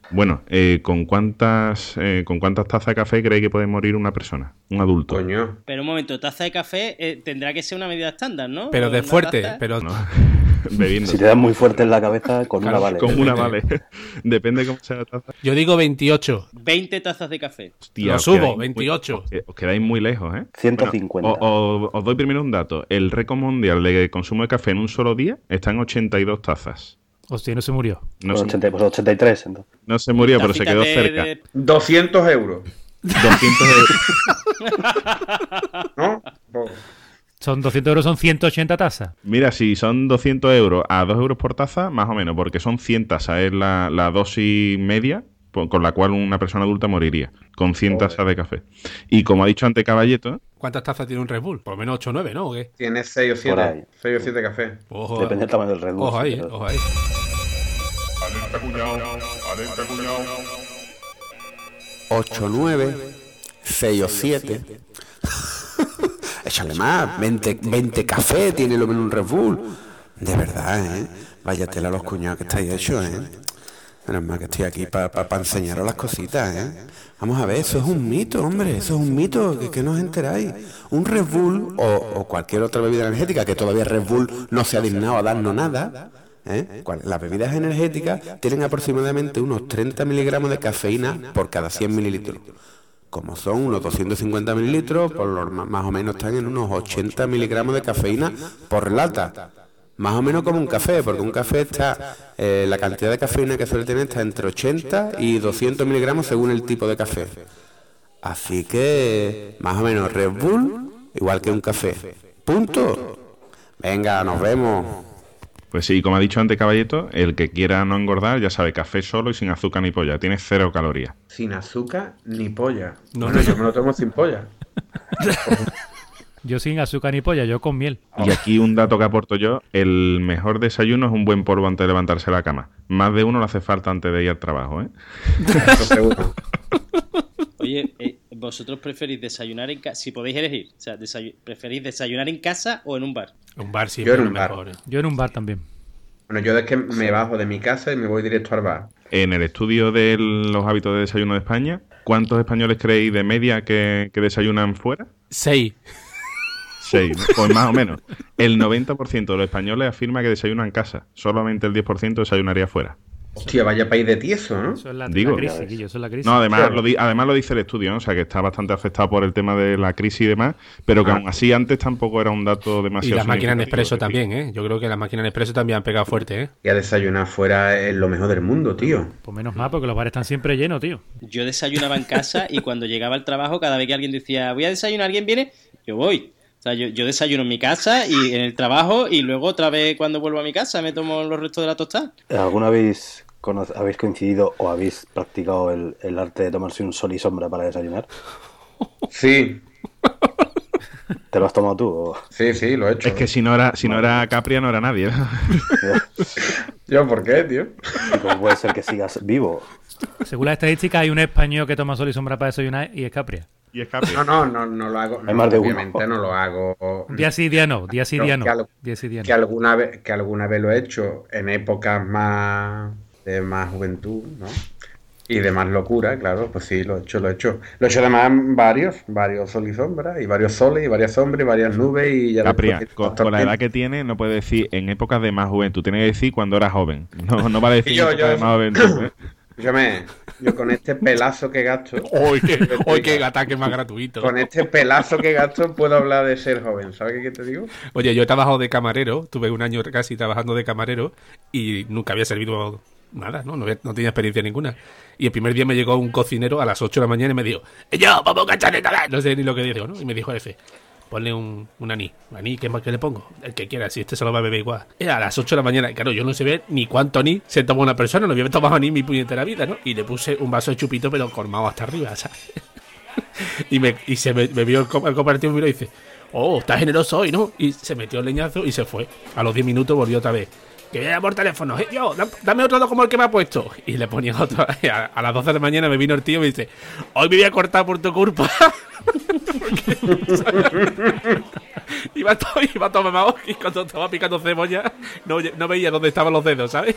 Bueno, eh, ¿con cuántas eh, con cuántas tazas de café creéis que puede morir una persona? Un adulto. Coño. Pero un momento, taza de café eh, tendrá que ser una medida estándar, ¿no? Pero de fuerte, taza- pero ¿no? Bebiendo. Si te dan muy fuerte en la cabeza, con Claro, una vale. Con una vale. Depende cómo sea la taza. yo digo 28. 20 tazas de café. Hostia, Lo os subo, muy- 28. os que- os quedáis muy lejos, ¿eh? 150. Bueno, o- o- os doy primero un dato. El récord mundial de consumo de café en un solo día está en 82 tazas. Hostia, no se murió. No, Pues se, 80, pues 83, entonces. no se murió, pero se quedó de- cerca. de- 200 euros. 200 euros. ¿No? Pues, Son 200 euros, son 180 tazas. Mira, si son 200 euros a 2 euros por taza, más o menos, porque son 100 tazas, es la, la dosis media po- con la cual una persona adulta moriría, con 100 tazas de café. Y como ha dicho ante Caballeto, ¿Cuántas tazas tiene un Red Bull? Por lo menos 8 o 9, ¿no? ¿O qué? tiene 6 o Por ahí. 7. 6 o 7 cafés. Ojo, Depende del tamaño del Red Bull. ojo ahí, pero- ojo ahí. Alerta cuñado, alerta cuñado. 8, 9, 6 o 7. Échale más, 20, 20 café tiene lo menos un Red Bull. De verdad, ¿eh? Vaya tela los cuñados que estáis hechos, ¿eh? Menos mal que estoy aquí para enseñaros las cositas, ¿eh? Vamos a ver, eso es un mito, hombre, eso es un mito, que, que no enteráis. Un Red Bull o, o cualquier otra bebida energética, que todavía Red Bull no se ha dignado a darnos nada, ¿eh? Las bebidas energéticas tienen aproximadamente unos 30 miligramos de cafeína por cada 100 mililitros. Como son unos 250 mililitros, por lo más o menos están en unos 80 miligramos de cafeína por lata. Más o menos como un café, porque un café está, eh, la cantidad de cafeína que suele tener está entre 80 y 200 miligramos según el tipo de café. Así que, más o menos, Red Bull, igual que un café. Punto. Venga, nos vemos. Pues sí, como ha dicho antes Caballeto, el que quiera no engordar, ya sabe, café solo y sin azúcar ni polla. Tiene cero calorías. Sin azúcar ni polla. No, bueno, no. yo me lo tomo sin polla. Yo sin azúcar ni polla, yo con miel. Y aquí un dato que aporto yo, el mejor desayuno es un buen polvo antes de levantarse de la cama. Más de uno le hace falta antes de ir al trabajo, ¿eh? Oye, eh, ¿vosotros preferís desayunar en casa? Si podéis elegir, o sea, ¿preferís desayunar en casa o en un bar? Un bar Yo siempre en un bar. mejor. ¿eh? Yo en un bar también. Bueno, yo es que me bajo de mi casa y me voy directo al bar. En el estudio de los hábitos de desayuno de España, ¿cuántos españoles creéis de media que, que desayunan fuera? Seis. Seis, ¿no? pues más o menos. El 90% de los españoles afirma que desayunan en casa. Solamente el 10% desayunaría fuera. Hostia, vaya país de tieso, ¿no? Eso es la, Digo. la crisis, Guillo, eso es la crisis. No, además Claro. lo, di- además lo dice el estudio, ¿no? o sea que está bastante afectado por el tema de la crisis y demás, pero que Ah. aún así antes tampoco era un dato Y demasiado. las máquinas es decir, también, ¿eh? Yo creo que las máquinas Nespresso también han pegado fuerte, ¿eh? Y a desayunar fuera es lo mejor del mundo, tío. Pues menos mal, porque los bares están siempre llenos, tío. Yo desayunaba en casa y cuando llegaba al trabajo, cada vez que alguien decía, voy a desayunar, ¿alguien viene? Yo voy. O sea, yo, yo desayuno en mi casa y en el trabajo y luego otra vez cuando vuelvo a mi casa me tomo los restos de la tostada. ¿Alguna vez habéis coincidido o habéis practicado el, el arte de tomarse un sol y sombra para desayunar? Sí, ¿Te lo has tomado tú? o- sí, sí, lo he hecho. Es que si no era, si no era Capria, no era nadie. ¿no? ¿Yo por qué, tío? ¿Y cómo puede ser que sigas vivo? Según las estadísticas, hay un español que toma sol y sombra para desayunar y es Capria. Y. No, no, no, no lo hago. Hay no, más de uno. obviamente no lo hago. Día sí, día no. Día sí, día no. que al- Día sí, día Que no. alguna vez, que alguna vez lo he hecho en épocas más de más juventud, ¿no? Y de más locura, claro, pues sí, lo he hecho, lo he hecho. Lo he hecho además varios, varios sol y sombra, y varios soles, y varias sombras, y varias nubes, y ya Capria, con, con la edad que tiene, no puede decir en épocas de más juventud. Tiene que decir cuando era joven. No, no vale decir Yo- en yo- épocas de más juventud. ¿eh? Escúchame, yo con este pelazo que gasto, ¡Hoy qué, hoy qué ataque más gratuito! con este pelazo que gasto puedo hablar de ser joven, ¿sabes qué te digo? Oye, yo he trabajado de camarero, tuve un año casi trabajando de camarero y nunca había servido nada, ¿no? No, había- no tenía experiencia ninguna. Y el primer día me llegó un cocinero a las 8 de la mañana y me dijo, "Eh, yo, vamos a cacharle tal". No sé ni lo que dijo, ¿no? Y me dijo ese, ponle un, un anís. ¿Un anís? ¿Qué más que le pongo? El que quiera, si este se lo va a beber igual. Era a las 8 de la mañana. Claro, yo no sé ver ni cuánto anís se toma una persona, no había tomado anís en mi puñetera vida, ¿no? Y le puse un vaso de chupito, pero colmado hasta arriba, ¿sabes? y, me, y se me, me vio el, el compartido y me dice, oh, está generoso hoy, ¿no? Y se metió el leñazo y se fue. A los 10 minutos volvió otra vez. Que viene por teléfono, "Eh, yo, dam- dame otro como el que me ha puesto. Y le ponía otro. A, a las 12 de la mañana me vino el tío y me dice, hoy me voy a cortar por tu culpa. Iba todo, iba todo mamado y cuando estaba picando cebolla no, no veía dónde estaban los dedos, ¿sabes?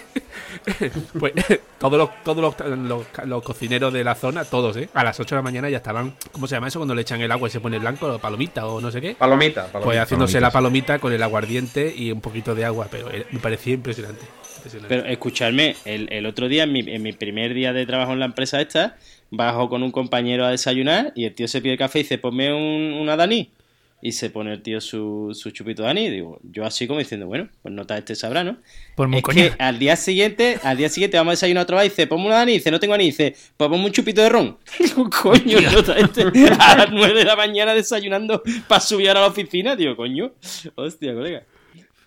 pues todos los, todos los, los- los cocineros de la zona, todos, ¿eh? A las 8 de la mañana ya estaban, ¿cómo se llama eso? Cuando le echan el agua y se pone blanco, palomita o no sé qué. Palomita, palomita. Pues haciéndose la palomita con el aguardiente y un poquito de agua, pero eh, me parecía impresionante. impresionante. Pero escuchadme, el, el otro día, en mi, en mi primer día de trabajo en la empresa esta, bajo con un compañero a desayunar y el tío se pide café y dice, ponme un, una Dani. Y se pone el tío su, su chupito de Dani. Y digo, yo así como diciendo, bueno, pues nota este sabrá, ¿no? Por muy es que al día siguiente, al día siguiente vamos a desayunar otra vez y dice, ponme una Dani. Y dice, no tengo Dani. Y dice, pues ponme un chupito de ron. Digo, coño, nota este a las 9 de la mañana desayunando para subir a la oficina. Digo, coño, hostia, colega.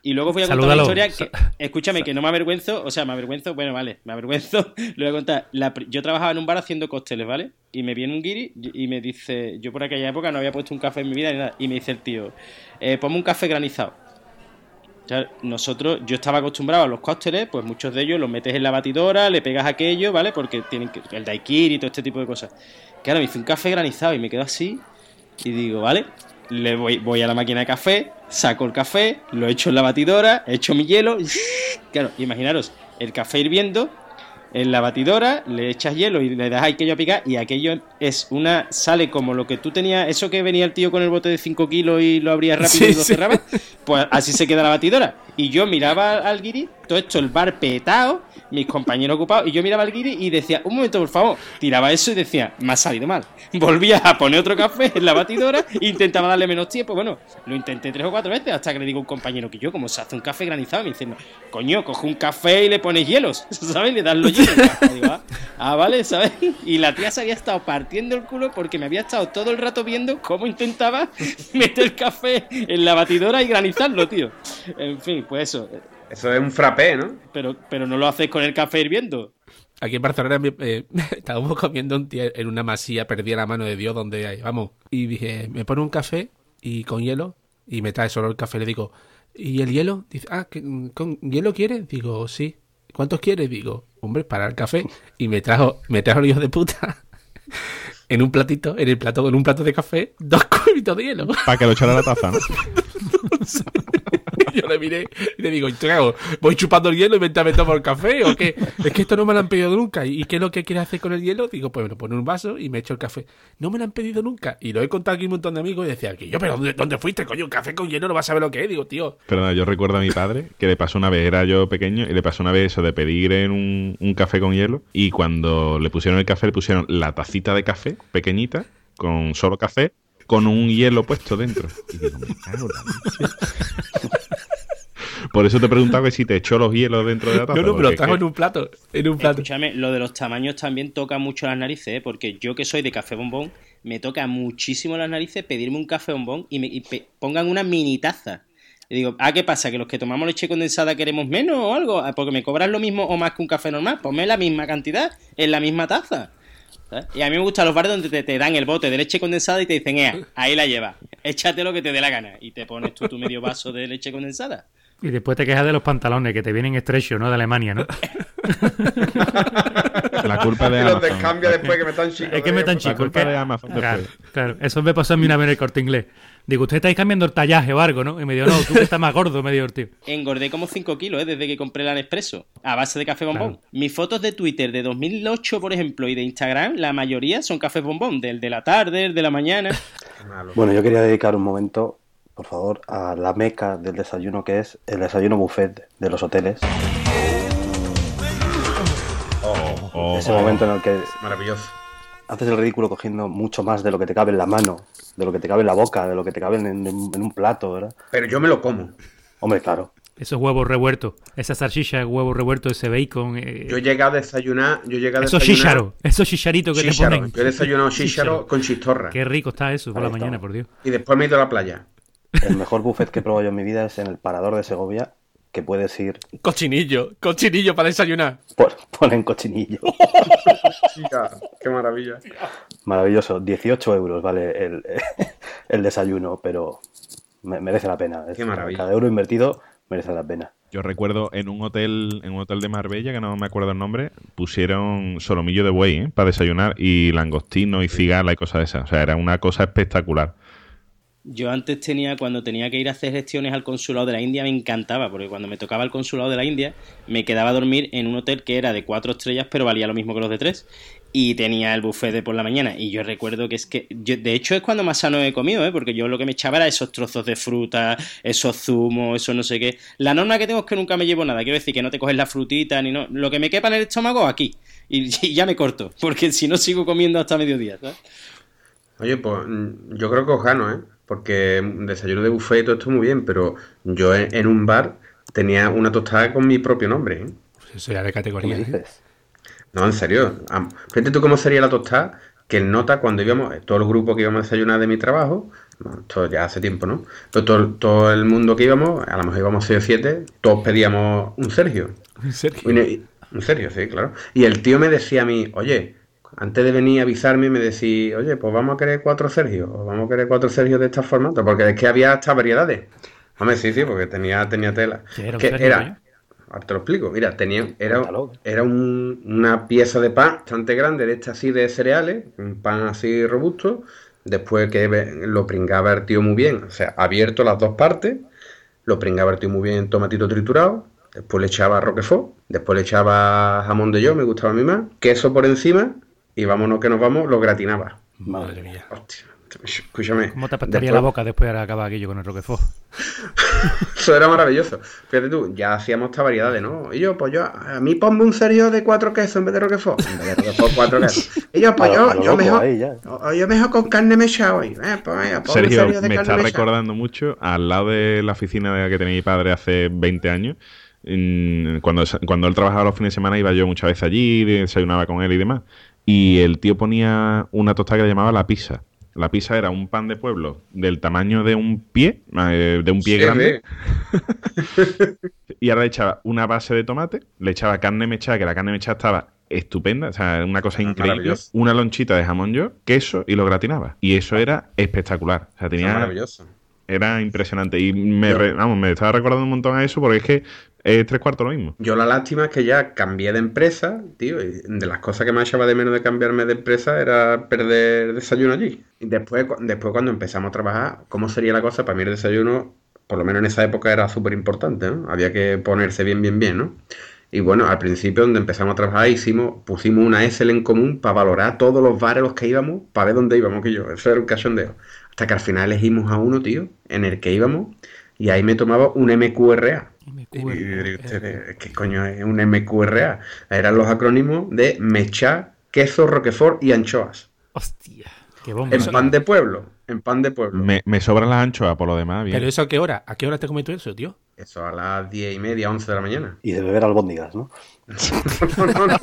Y luego voy a contar una historia que, escúchame, que no me avergüenzo, o sea, me avergüenzo, bueno, vale, me avergüenzo, lo voy a contar. La yo trabajaba en un bar haciendo cócteles, ¿vale? Y me viene un guiri y me dice, yo por aquella época no había puesto un café en mi vida ni nada, y me dice el tío, eh, ponme un café granizado. O sea, nosotros, yo estaba acostumbrado a los cócteles, pues muchos de ellos los metes en la batidora, le pegas aquello, ¿vale? Porque tienen que, el daiquiri y todo este tipo de cosas. Claro, me hice un café granizado y me quedo así y digo, vale, le voy, voy a la máquina de café, saco el café, lo echo en la batidora, echo mi hielo, claro, imaginaros, el café hirviendo, en la batidora, le echas hielo y le das aquello a picar y aquello es una, sale como lo que tú tenías, eso que venía el tío con el bote de 5 kilos y lo abrías rápido Sí, y lo sí. cerrabas, pues así se queda la batidora. Y yo miraba al guiri, todo esto, el bar petado, mis compañeros ocupados, y yo miraba al guiri y decía, un momento, por favor, tiraba eso y decía, me ha salido mal. Volvía a poner otro café en la batidora intentaba darle menos tiempo. Bueno, lo intenté tres o cuatro veces hasta que le digo a un compañero que yo, como se hace un café granizado, me dice, "No, coño, coge un café y le pones hielos, ¿sabes? Le das los hielos. Digo, ah, ah, vale, ¿sabes? Y la tía se había estado partiendo el culo porque me había estado todo el rato viendo cómo intentaba meter el café en la batidora y granizarlo, tío. En fin, pues eso. Eso es un frappé, ¿no? Pero, pero no lo haces con el café hirviendo. Aquí en Barcelona eh, estábamos comiendo un tío en una masía, perdí la mano de Dios donde hay, vamos. Y dije, me pone un café y con hielo y me trae solo el café. Le digo, ¿y el hielo? Dice, ah, ¿que- ¿con hielo quieres? Digo, sí. ¿Cuántos quieres? Digo, hombre, para el café. Y me trajo, me trajo el hijo de puta en un platito, en el plato, en un plato de café, dos cubitos de hielo. Para que lo echara a la taza, ¿no? Yo le miré y le digo, ¿y qué hago? ¿Voy chupando el hielo y me tomo el café o qué? Es que esto no me lo han pedido nunca. ¿Y qué es lo que quieres hacer con el hielo? Digo, pues me lo pongo en un vaso y me echo el café. No me lo han pedido nunca. Y lo he contado aquí un montón de amigos y decía, que yo, pero ¿dónde, dónde fuiste, coño? Un café con hielo no vas a saber lo que es. Digo, tío, Perdona, yo recuerdo a mi padre que le pasó una vez, era yo pequeño, y le pasó una vez eso de pedir en un, un café con hielo. Y cuando le pusieron el café, le pusieron la tacita de café pequeñita, con solo café, con un hielo puesto dentro. Y digo, me cago la. Por eso te preguntaba que si te echó los hielos dentro de la taza. no, no, me lo trajo en un plato. En un plato. Escúchame, lo de los tamaños también toca mucho las narices, ¿eh? porque yo que soy de café bombón, me toca muchísimo las narices pedirme un café bombón y me y pongan una mini taza. Y digo, ah, ¿qué pasa? ¿Que los que tomamos leche condensada queremos menos o algo? Ah, Porque me cobran lo mismo o más que un café normal. Ponme la misma cantidad en la misma taza. ¿sabes? Y a mí me gustan los bares donde te, te dan el bote de leche condensada y te dicen, "Ea, ahí la llevas, échate lo que te dé la gana. Y te pones tú tu medio vaso de leche condensada. Y después te quejas de los pantalones que te vienen estrechos, ¿no? De Alemania, ¿no? La culpa de Y los Amazon. descambia después que me están chicos. Es que me están La chicos. culpa de Amazon Claro, claro. Eso me pasó a mí una vez en el corte inglés. Digo, ¿usted estáis cambiando el tallaje o algo, no? Y me dijo, no, tú que estás más gordo, me dijo el tío. Engordé como 5 kilos ¿eh? desde que compré la Nespresso a base de café bombón. Claro. Mis fotos de Twitter de 2008, por ejemplo, y de Instagram, la mayoría son café bombón, del de la tarde, el de la mañana. Bueno, yo quería dedicar un momento, por favor, a la meca del desayuno que es el desayuno buffet de los hoteles. Oh, Ese momento en el que Maravilloso. haces el ridículo cogiendo mucho más de lo que te cabe en la mano, de lo que te cabe en la boca, de lo que te cabe en, en- en un plato, ¿verdad? Pero yo me lo como. Hombre, claro. Esos huevos revueltos, esa salchicha, huevos revueltos, ese bacon. eh, Yo llegué a desayunar. Yo llegué a esos desayunar. chícharos, esos chicharitos que chícharo. te ponen. Yo he desayunado chícharo Chícharo. con chistorra. Qué rico está eso por Ahí la está. mañana, por Dios. Y después me he ido a la playa. El mejor buffet que he probado yo en mi vida es en el Parador de Segovia, que puedes ir, Cochinillo, cochinillo para desayunar. por, ponen cochinillo. Chica, qué maravilla. Maravilloso, 18 euros vale el, el desayuno, pero me- merece la pena. Es- Qué maravilla. Cada euro invertido merece la pena. Yo recuerdo en un hotel, en un hotel de Marbella, que no me acuerdo el nombre, pusieron solomillo de buey ¿eh? para desayunar y langostino y cigala y cosas de esas. O sea, era una cosa espectacular. Yo antes tenía, cuando tenía que ir a hacer gestiones al consulado de la India, me encantaba, porque cuando me tocaba el consulado de la India, me quedaba a dormir en un hotel que era de cuatro estrellas, pero valía lo mismo que los de tres. Y tenía el buffet de por la mañana. Y yo recuerdo que es que, yo- de hecho, es cuando más sano he comido, ¿eh? porque yo lo que me echaba era esos trozos de fruta, esos zumos, eso no sé qué. La norma que tengo es que nunca me llevo nada. Quiero decir que no te coges la frutita ni no. Lo que me quepa en el estómago, aquí. Y, y ya me corto, porque si no sigo comiendo hasta mediodía, ¿sabes? Oye, pues mm, yo creo que os gano, ¿eh? Porque desayuno de buffet y todo esto muy bien, pero yo en, en un bar tenía una tostada con mi propio nombre, ¿eh? Eso ya de ¿Qué me categoría. ¿eh? No, en serio. Fíjate tú cómo sería la tostada que el nota cuando íbamos, eh, todo el grupo que íbamos a desayunar de mi trabajo, bueno, esto ya hace tiempo, ¿no? Pero todo, todo el mundo que íbamos, a lo mejor íbamos 6 o 7, todos pedíamos un Sergio. Sergio. Y no- y- En serio, sí, claro. Y el tío me decía a mí, oye, antes de venir a avisarme, me decía, oye, pues vamos a querer cuatro Sergios, o vamos a querer cuatro Sergios de esta formato, porque es que había hasta variedades. Hombre, sí, sí, porque tenía, tenía tela. ¿Qué era un Que Sergio, era, ahora te lo explico, mira, tenía, era, era un- una pieza de pan bastante grande, de esta así de cereales, un pan así robusto, después que lo pringaba el tío muy bien, o sea, abierto las dos partes, lo pringaba el tío muy bien en tomatito triturado, después le echaba roquefort, después le echaba jamón de yo, me gustaba a mí más, queso por encima y vámonos que nos vamos, lo gratinaba. Madre mía. Hostia, escúchame. ¿Cómo te apestaría después- la boca después de acabar aquello con el Roquefort? Eso era maravilloso. Fíjate tú, ya hacíamos esta variedad de no. Y yo, pues yo, a mí ponme un serio de cuatro quesos en vez de roquefort. En vez de roquefort, cuatro quesos. Y yo, pues yo, yo loco, mejor. ahí ya. o- Yo mejor con carne mechada hoy. Eh, pues ponme Sergio, serio de me carne está mechada. recordando mucho al lado de la oficina de la que tenía mi padre hace 20 años. mm, Cuando, cuando él trabajaba los fines de semana iba yo muchas veces allí, desayunaba con él y demás. Y el tío ponía una tostada que le llamaba la pizza. La pizza era un pan de pueblo del tamaño de un pie, eh, de un pie Sí, grande. Y ahora le echaba una base de tomate, le echaba carne mechada, que la carne mechada estaba estupenda, o sea, una cosa Ah, increíble. Una lonchita de jamón yo, queso y lo gratinaba. Y eso era espectacular. O sea, Eso es tenía maravilloso. era impresionante. Y me, re- vamos, me estaba recordando un montón a eso porque es que es tres cuartos lo mismo. Yo la lástima es que ya cambié de empresa, tío, de las cosas que me echaba de menos de cambiarme de empresa era perder desayuno allí. Y después, después cuando empezamos a trabajar, ¿cómo sería la cosa? Para mí el desayuno, por lo menos en esa época, era súper importante, ¿no? Había que ponerse bien, bien, bien, ¿no? Y bueno, al principio donde empezamos a trabajar hicimos, pusimos una Excel en común para valorar todos los bares los que íbamos, para ver dónde íbamos, que yo, eso era un cachondeo. Hasta que al final elegimos a uno, tío, en el que íbamos, y ahí me tomaba un MQRA. Usted, ¿qué coño es un MQRA? Eran los acrónimos de mecha, queso, roquefort y anchoas. Hostia, qué bomba. En pan de pueblo, en pan de pueblo. Me, me sobran las anchoas por lo demás, bien. ¿Pero eso a qué hora? ¿A qué hora te comes tú eso, tío? Eso a las diez y media, once de la mañana. Y de beber albóndigas, ¿no? No, no, no.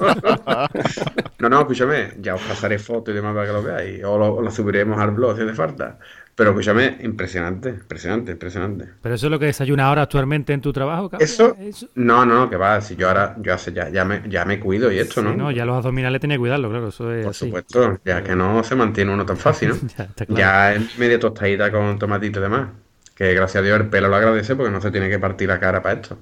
No, no, escúchame, ya os pasaré fotos y demás para que lo veáis. O lo, subiremos al blog si hace falta. Pero escúchame, impresionante, impresionante, impresionante. ¿Pero eso es lo que desayunas ahora actualmente en tu trabajo, cabrón? Eso, no, no, que va, si yo ahora, yo hace ya, ya me, ya me cuido y esto, ¿no? No, ya los abdominales tenía que cuidarlo, claro, eso es Por así. supuesto, ya que no se mantiene uno tan fácil, ¿no? Ya, está claro. Ya es media tostadita con tomatito y demás. Que gracias a Dios el pelo lo agradece porque no se tiene que partir la cara para esto.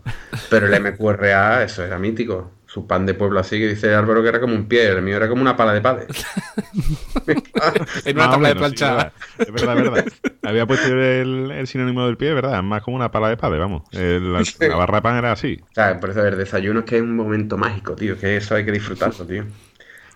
Pero el MQRA, eso era mítico. Su pan de pueblo así que dice Álvaro que era como un pie, el mío era como una pala de pade. En una tabla de sí, planchada. es verdad, es verdad. Había puesto el, el sinónimo del pie, ¿verdad? Es más como una pala de padre, vamos. El- la, la barra de pan era así. O sea, por eso el desayuno es que es un momento mágico, tío, que eso hay que disfrutarlo, tío.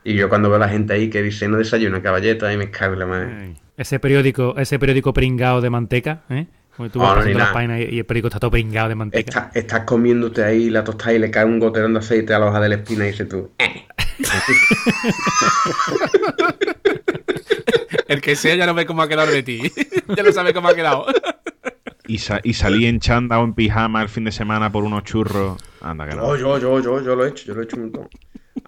Y yo cuando veo a la gente ahí que dice no desayuna caballeta y me cago en la madre. Ese periódico, ese periódico pringado de manteca, ¿eh? Tú vas pasando las páginas y el periódico está todo pringado de manteca. Está- estás comiéndote ahí la tostada y le cae un goterón de aceite a la hoja de la espina y dices tú, "Eh". El que sea ya no ve cómo ha quedado de ti. ya no sabe cómo ha quedado. Y, sa- y salí en chanda o en pijama el fin de semana por unos churros. Anda, que no. Yo, yo, yo, yo, yo lo he hecho, yo lo he hecho un montón.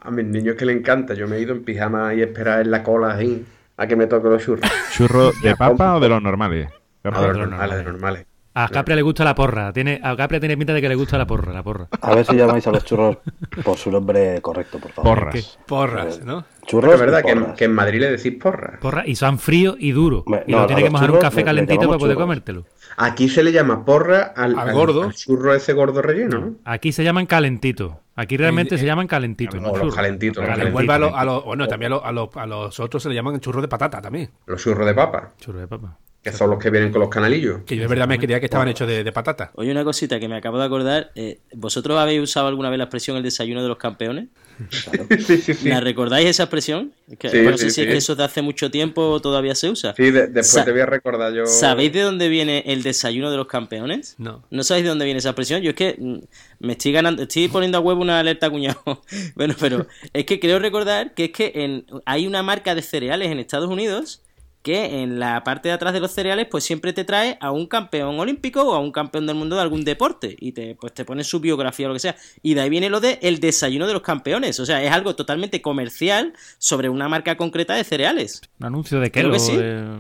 A mis niños que le encanta, yo me he ido en pijama y esperar en la cola ahí a que me toque los churros. ¿Churros de papa o de los normales? A los normales, normales. A Capria le gusta la porra. Tiene, a Capria tiene pinta de que le gusta la porra, la porra. A ver si llamáis a los churros por su nombre correcto, por favor. Porras. Porras, ¿no? Churros Es verdad y que, en- porras. que en Madrid le decís porra. Porra, y son fríos y duros. Me- y no, lo a tiene que mojar un café le- le calentito para poder churros. comértelo. Aquí se le llama porra al, Al gordo. churro ese gordo relleno, ¿no? Aquí se llaman calentitos. Aquí realmente Eh, se llaman calentitos, no O los churros. calentitos, los vuelve a los, a los- bueno, también a los, a los otros se le llaman churros de patata también. Los churros de papa, Churros de papa. Que son los que vienen con los canalillos. Que yo de verdad me creía que estaban hechos de, de patata. Oye, una cosita que me acabo de acordar. eh, ¿Vosotros habéis usado alguna vez la expresión el desayuno de los campeones? sí, sí, sí. ¿La recordáis esa expresión? Es que- Sí, no sí, sé si es que eso de hace mucho tiempo o todavía se usa. Sí, de- después Sa- te voy a recordar yo. ¿Sabéis de dónde viene el desayuno de los campeones? No. ¿No sabéis de dónde viene esa expresión? Yo es que mm, me estoy ganando, estoy poniendo a huevo una alerta cuñado. bueno, pero es que creo recordar que es que en, hay una marca de cereales en Estados Unidos que en la parte de atrás de los cereales pues siempre te trae a un campeón olímpico o a un campeón del mundo de algún deporte y te pues te pone su biografía o lo que sea y de ahí viene lo de el desayuno de los campeones o sea es algo totalmente comercial sobre una marca concreta de cereales Un anuncio de sí. Eh,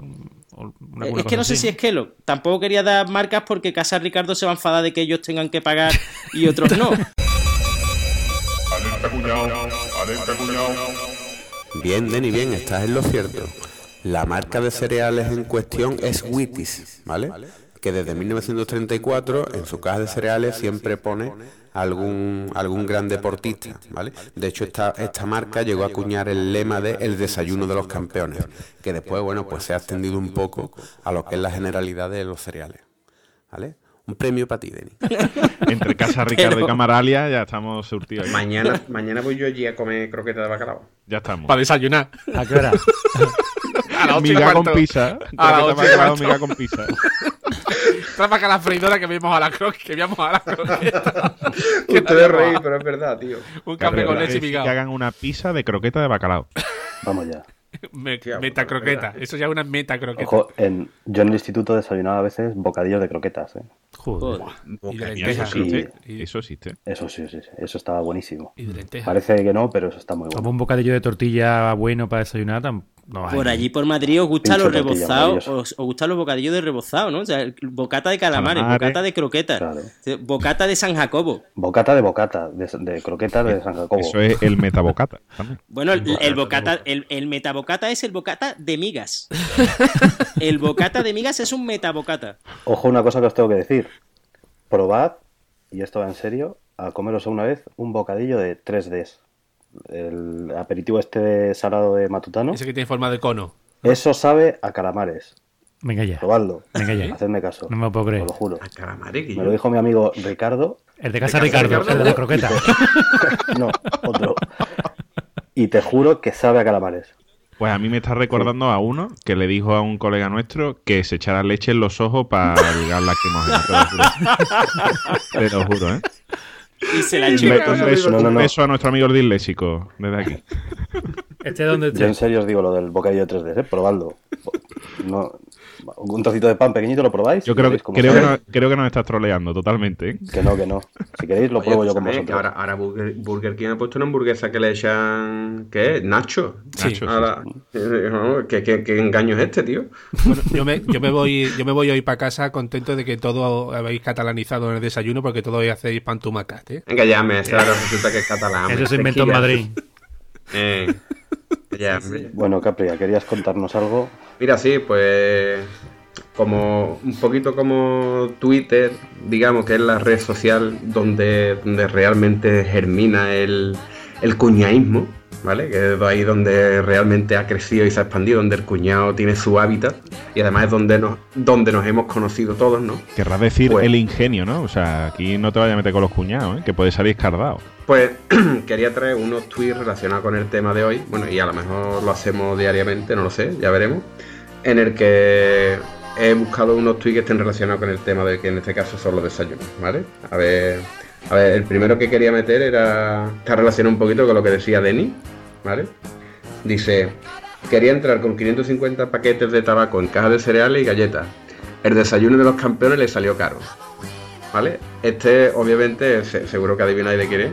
es que no sé si es Kellogg. Tampoco quería dar marcas porque Casa Ricardo se va a enfadar de que ellos tengan que pagar y otros no. Alerta cuñado, alerta cuñado. Bien, Denny, bien, estás en lo cierto. La marca de cereales en cuestión es Wheaties, ¿vale? Que desde 1934 en su caja de cereales siempre pone algún, algún gran deportista, ¿vale? De hecho, esta, esta marca llegó a acuñar el lema de el desayuno de los campeones, que después, bueno, pues se ha extendido un poco a lo que es la generalidad de los cereales, ¿vale? Un premio para ti, Denis. Entre Casa Ricardo Pero- y Camaralia ya estamos surtidos. Mañana, mañana voy yo allí a comer croqueta de bacalao. Ya estamos. Para desayunar. ¿A qué hora? A las Miga con pizza. A las y cuarto. miga con pizza. Para acá la freidora que vemos a la croqueta. Que veamos a la croqueta. Que Ustedes llevamos. pero es verdad, tío. Un café con leche y es que hagan una pizza de croqueta de bacalao. Vamos ya. Me- meta pues, croqueta. verdad. Eso ya es una meta croqueta. Ojo, en, yo en el instituto desayunaba a veces bocadillos de croquetas, ¿eh? Joder. Y de Eso lentejas. existe. Y- Eso existe. Eso sí, sí, sí, eso estaba buenísimo. Y de lentejas. Parece que no, pero eso está muy Como bueno. un bocadillo de tortilla bueno para desayunar, no. Por allí, por Madrid, os gustan los rebozados, os, os gustan los bocadillos de rebozado, ¿no? O sea, el bocata de calamares, Calamares. bocata de croquetas, Claro. bocata de San Jacobo. Bocata de bocata, de, de croquetas de San Jacobo. Eso es el metabocata. también. Bueno, el, el bocata, el, el metabocata es el bocata de migas. El bocata de migas es un metabocata. Ojo, una cosa que os tengo que decir. Probad, y esto va en serio, a comeros una vez un bocadillo de 3Ds. El aperitivo este de salado de Matutano. Ese que tiene forma de cono. Eso sabe a calamares. Venga ya. Probadlo. Venga ya. Hacedme caso. No me lo puedo creer. Os lo juro. A calamares, Me lo dijo mi amigo Ricardo. El de casa ¿De casa Ricardo, Ricardo? el de la croqueta. No, otro. Y te juro que sabe a calamares. Pues a mí me está recordando a uno que le dijo a un colega nuestro que se echara leche en los ojos para ligar lacrimógenas. Te lo juro. Te lo juro, ¿eh? Y se la Un, echó. un beso, No, no, un no. beso a nuestro amigo el disléxico desde aquí. Este es donde Yo en serio os digo lo del bocadillo de 3D, ¿eh? probadlo. No, un trocito de pan pequeñito lo probáis. Yo creo que, creo, que no- creo que nos estás troleando totalmente. ¿eh? que no, que no. Si queréis lo Oye, pruebo yo con que vosotros. ahora, ahora Burger, Burger King ha puesto una hamburguesa que le echan. ¿Qué es? Nacho. Sí. Nacho, Ahora, eh, no, ¿qué, qué, qué engaño es este, tío? Bueno, yo me, yo me voy yo me voy hoy para casa contento de que todo habéis catalanizado en el desayuno porque todo hoy hacéis pantumacas, ¿eh? Venga, ya, me ahora resulta que es catalán. Eso se inventó en. Madrid. Eh, ya. Bueno, Capria, querías contarnos algo. Mira, sí, pues como un poquito como Twitter, digamos que es la red social donde, donde realmente germina el, el cuñaísmo, ¿vale? Que es ahí donde realmente ha crecido y se ha expandido, donde el cuñado tiene su hábitat y además es donde nos, donde nos hemos conocido todos, ¿no? Querrás decir Pues- el ingenio, ¿no? O sea, aquí no te vayas a meter con los cuñados, ¿eh? que puede salir escardado. Pues quería traer unos tweets relacionados con el tema de hoy, bueno, y a lo mejor lo hacemos diariamente, no lo sé, ya veremos, en el que he buscado unos tweets que estén relacionados con el tema de que en este caso son los desayunos, ¿vale? A ver, a ver, el primero que quería meter era, está relacionado un poquito con lo que decía Denny, ¿vale? Dice, quería entrar con 550 paquetes de tabaco en cajas de cereales y galletas. El desayuno de los campeones le salió caro. ¿Vale? Este, obviamente, se- seguro que adivináis de quién es.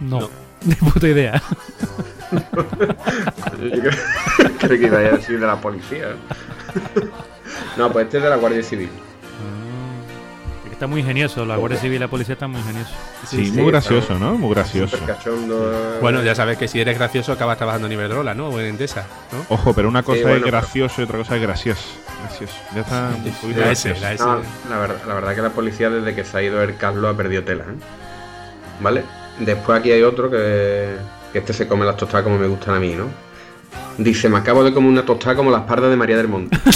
No. Ni puta idea. Creo que iba a decir de la policía. No, pues este es de la Guardia Civil. Está muy ingenioso. La Guardia Civil y la policía están muy ingeniosos. Sí, sí, muy gracioso, ¿no? Muy gracioso. Cachondo. Bueno, ya sabes que si eres gracioso acabas trabajando en Iberdrola, ¿no? O en Endesa, ¿no? Ojo, pero una cosa bueno, es pero- gracioso y otra cosa es gracioso. Gracioso. Ya está un poquito La S, la S. No, la, verdad, la verdad que la policía desde que se ha ido el Carlos ha perdido tela. ¿eh? ¿Vale? Después aquí hay otro que, que este se come las tostadas como me gustan a mí, ¿no? Dice, me acabo de comer una tostada como las pardas de María del Monte.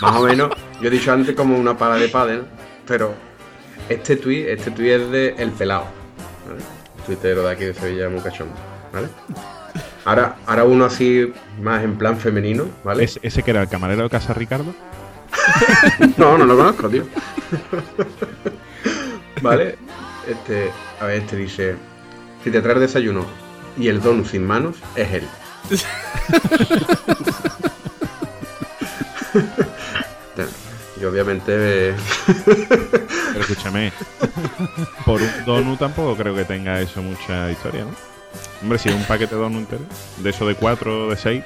Más o menos, yo he dicho antes como una pala de pádel, pero este tuit, este tuit es de El Pelao, ¿vale? Tuitero de aquí de Sevilla, muy cachondo, ¿vale? Ahora, ahora uno así, más en plan femenino, ¿vale? ¿Ese, ese que era el camarero de Casa Ricardo? No, no lo conozco, tío. vale, este, a ver, este dice, si te traes desayuno y el donut sin manos, es él. y obviamente eh, Pero escúchame, por un donut tampoco creo que tenga eso mucha historia, ¿no? Hombre, si es un paquete de donut entero, de eso de cuatro, de seis,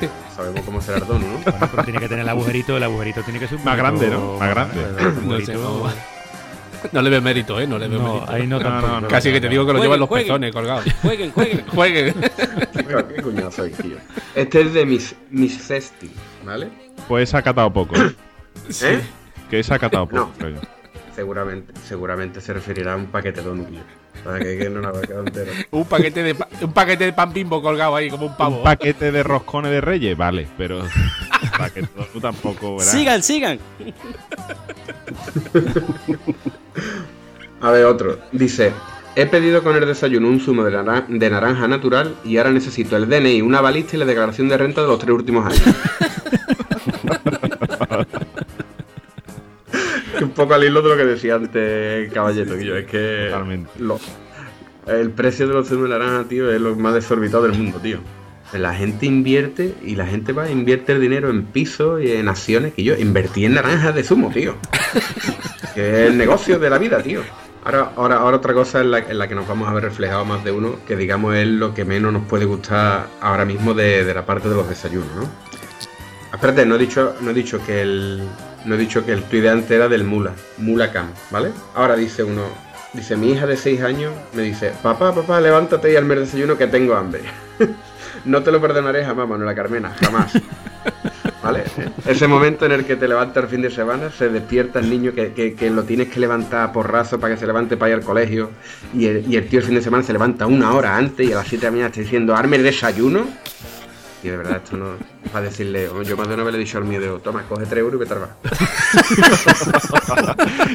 eh, sabemos cómo será el donut, ¿no? Bueno, pero tiene que tener el agujerito. El agujerito tiene que ser un Más grande, ¿no? Más grande. No sé, agujerito- no, no le veo mérito, ¿eh? No le veo No, mérito. ahí no No, no, tampoco. no. Casi que te digo que lo llevan los jueguen. pezones colgados. Jueguen, jueguen. Jueguen. ¿Qué coño soy, tío? Este es de Miss, Miss Cesti, ¿vale? pues ha catado poco. ¿eh? ¿Eh? Que se ha catado poco, No. Seguramente, seguramente se referirá a un paquete de. Para que, que no la un, paquete de pa- un paquete de pan bimbo colgado ahí como un pavo. Un paquete de roscones de reyes, vale, pero Para que tú tampoco, ¿verdad? Sigan, sigan. A ver, otro. Dice, he pedido con el desayuno un zumo de, naran- de naranja natural y ahora necesito el DNI, una balista y la declaración de renta de los tres últimos años. poco al hilo de lo que decía antes Caballero, yo es que lo- el precio de los zumos de naranja, tío, es lo más desorbitado del mundo, tío. La gente invierte y la gente va a invierte el dinero en pisos y en acciones que yo invertí en naranjas de zumo, tío. que es el negocio de la vida, tío. Ahora, ahora, ahora otra cosa en la, en la que nos vamos a ver reflejado más de uno, que digamos es lo que menos nos puede gustar ahora mismo de, de la parte de los desayunos, ¿no? Espérate, no he dicho, no he dicho que el. No he dicho que el tuit de antes era del Mula, Mula Cam, ¿vale? Ahora dice uno, dice, mi hija de 6 años me dice, papá, papá, levántate y el desayuno que tengo hambre. no te lo perdonaré jamás, Manuela Carmena, jamás. ¿Vale? Ese momento en el que te levantas el fin de semana, se despierta el niño que, que- que lo tienes que levantar a porrazo para que se levante para ir al colegio. Y el, y el tío el fin de semana se levanta una hora antes y a las 7 de la mañana está diciendo, arme el desayuno. Y de verdad, esto no. Para decirle, yo más de una vez le he dicho al mío, digo, toma, coge 3 euros y vete al bar.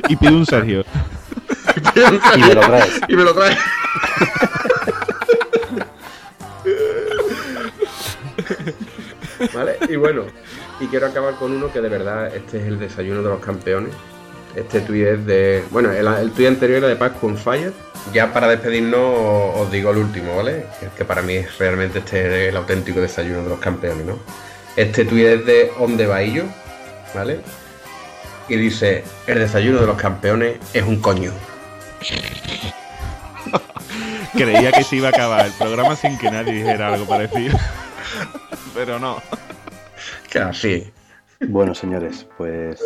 y pide un Sergio. Y me lo traes. Y me lo trae. vale, y bueno, y quiero acabar con uno que de verdad este es el desayuno de los campeones. Este tuit es de. Bueno, el, el tuit anterior era de Pascu on Fire. Ya para despedirnos os, digo el último, ¿vale? Que, que para mí es realmente este es el auténtico desayuno de los campeones, ¿no? Este tuit es de On the Bahillo, ¿vale? Y dice: El desayuno de los campeones es un coño. Creía que se iba a acabar el programa sin que nadie dijera algo parecido. Pero no. Así. Bueno, señores, pues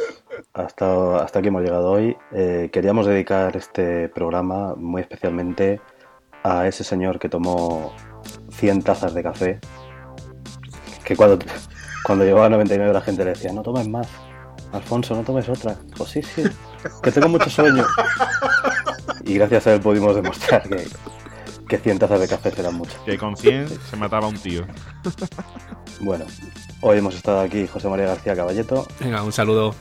hasta, hasta aquí hemos llegado hoy. Eh, queríamos dedicar este programa muy especialmente a ese señor que tomó 100 tazas de café. Que cuando, cuando llegaba a 99 la gente le decía, no tomes más. Alfonso, no tomes otra. Pues sí, sí, que tengo mucho sueño. Y gracias a él pudimos demostrar que, que 100 tazas de café serán muchas. Que con 100 se mataba un tío. Bueno, hoy hemos estado aquí José María García Caballeto, Venga, un saludo.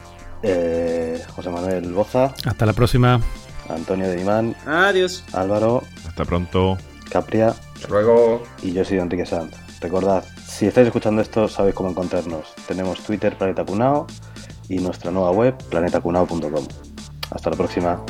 Eh, José Manuel Boza, Hasta la próxima. Antonio de Imán, Adiós. Álvaro, Hasta pronto. Capria Hasta luego. y yo soy Enrique Sanz. Recordad, si estáis escuchando esto, sabéis cómo encontrarnos. Tenemos Twitter Planeta Cunao y nuestra nueva web planetacunao.com. Hasta la próxima.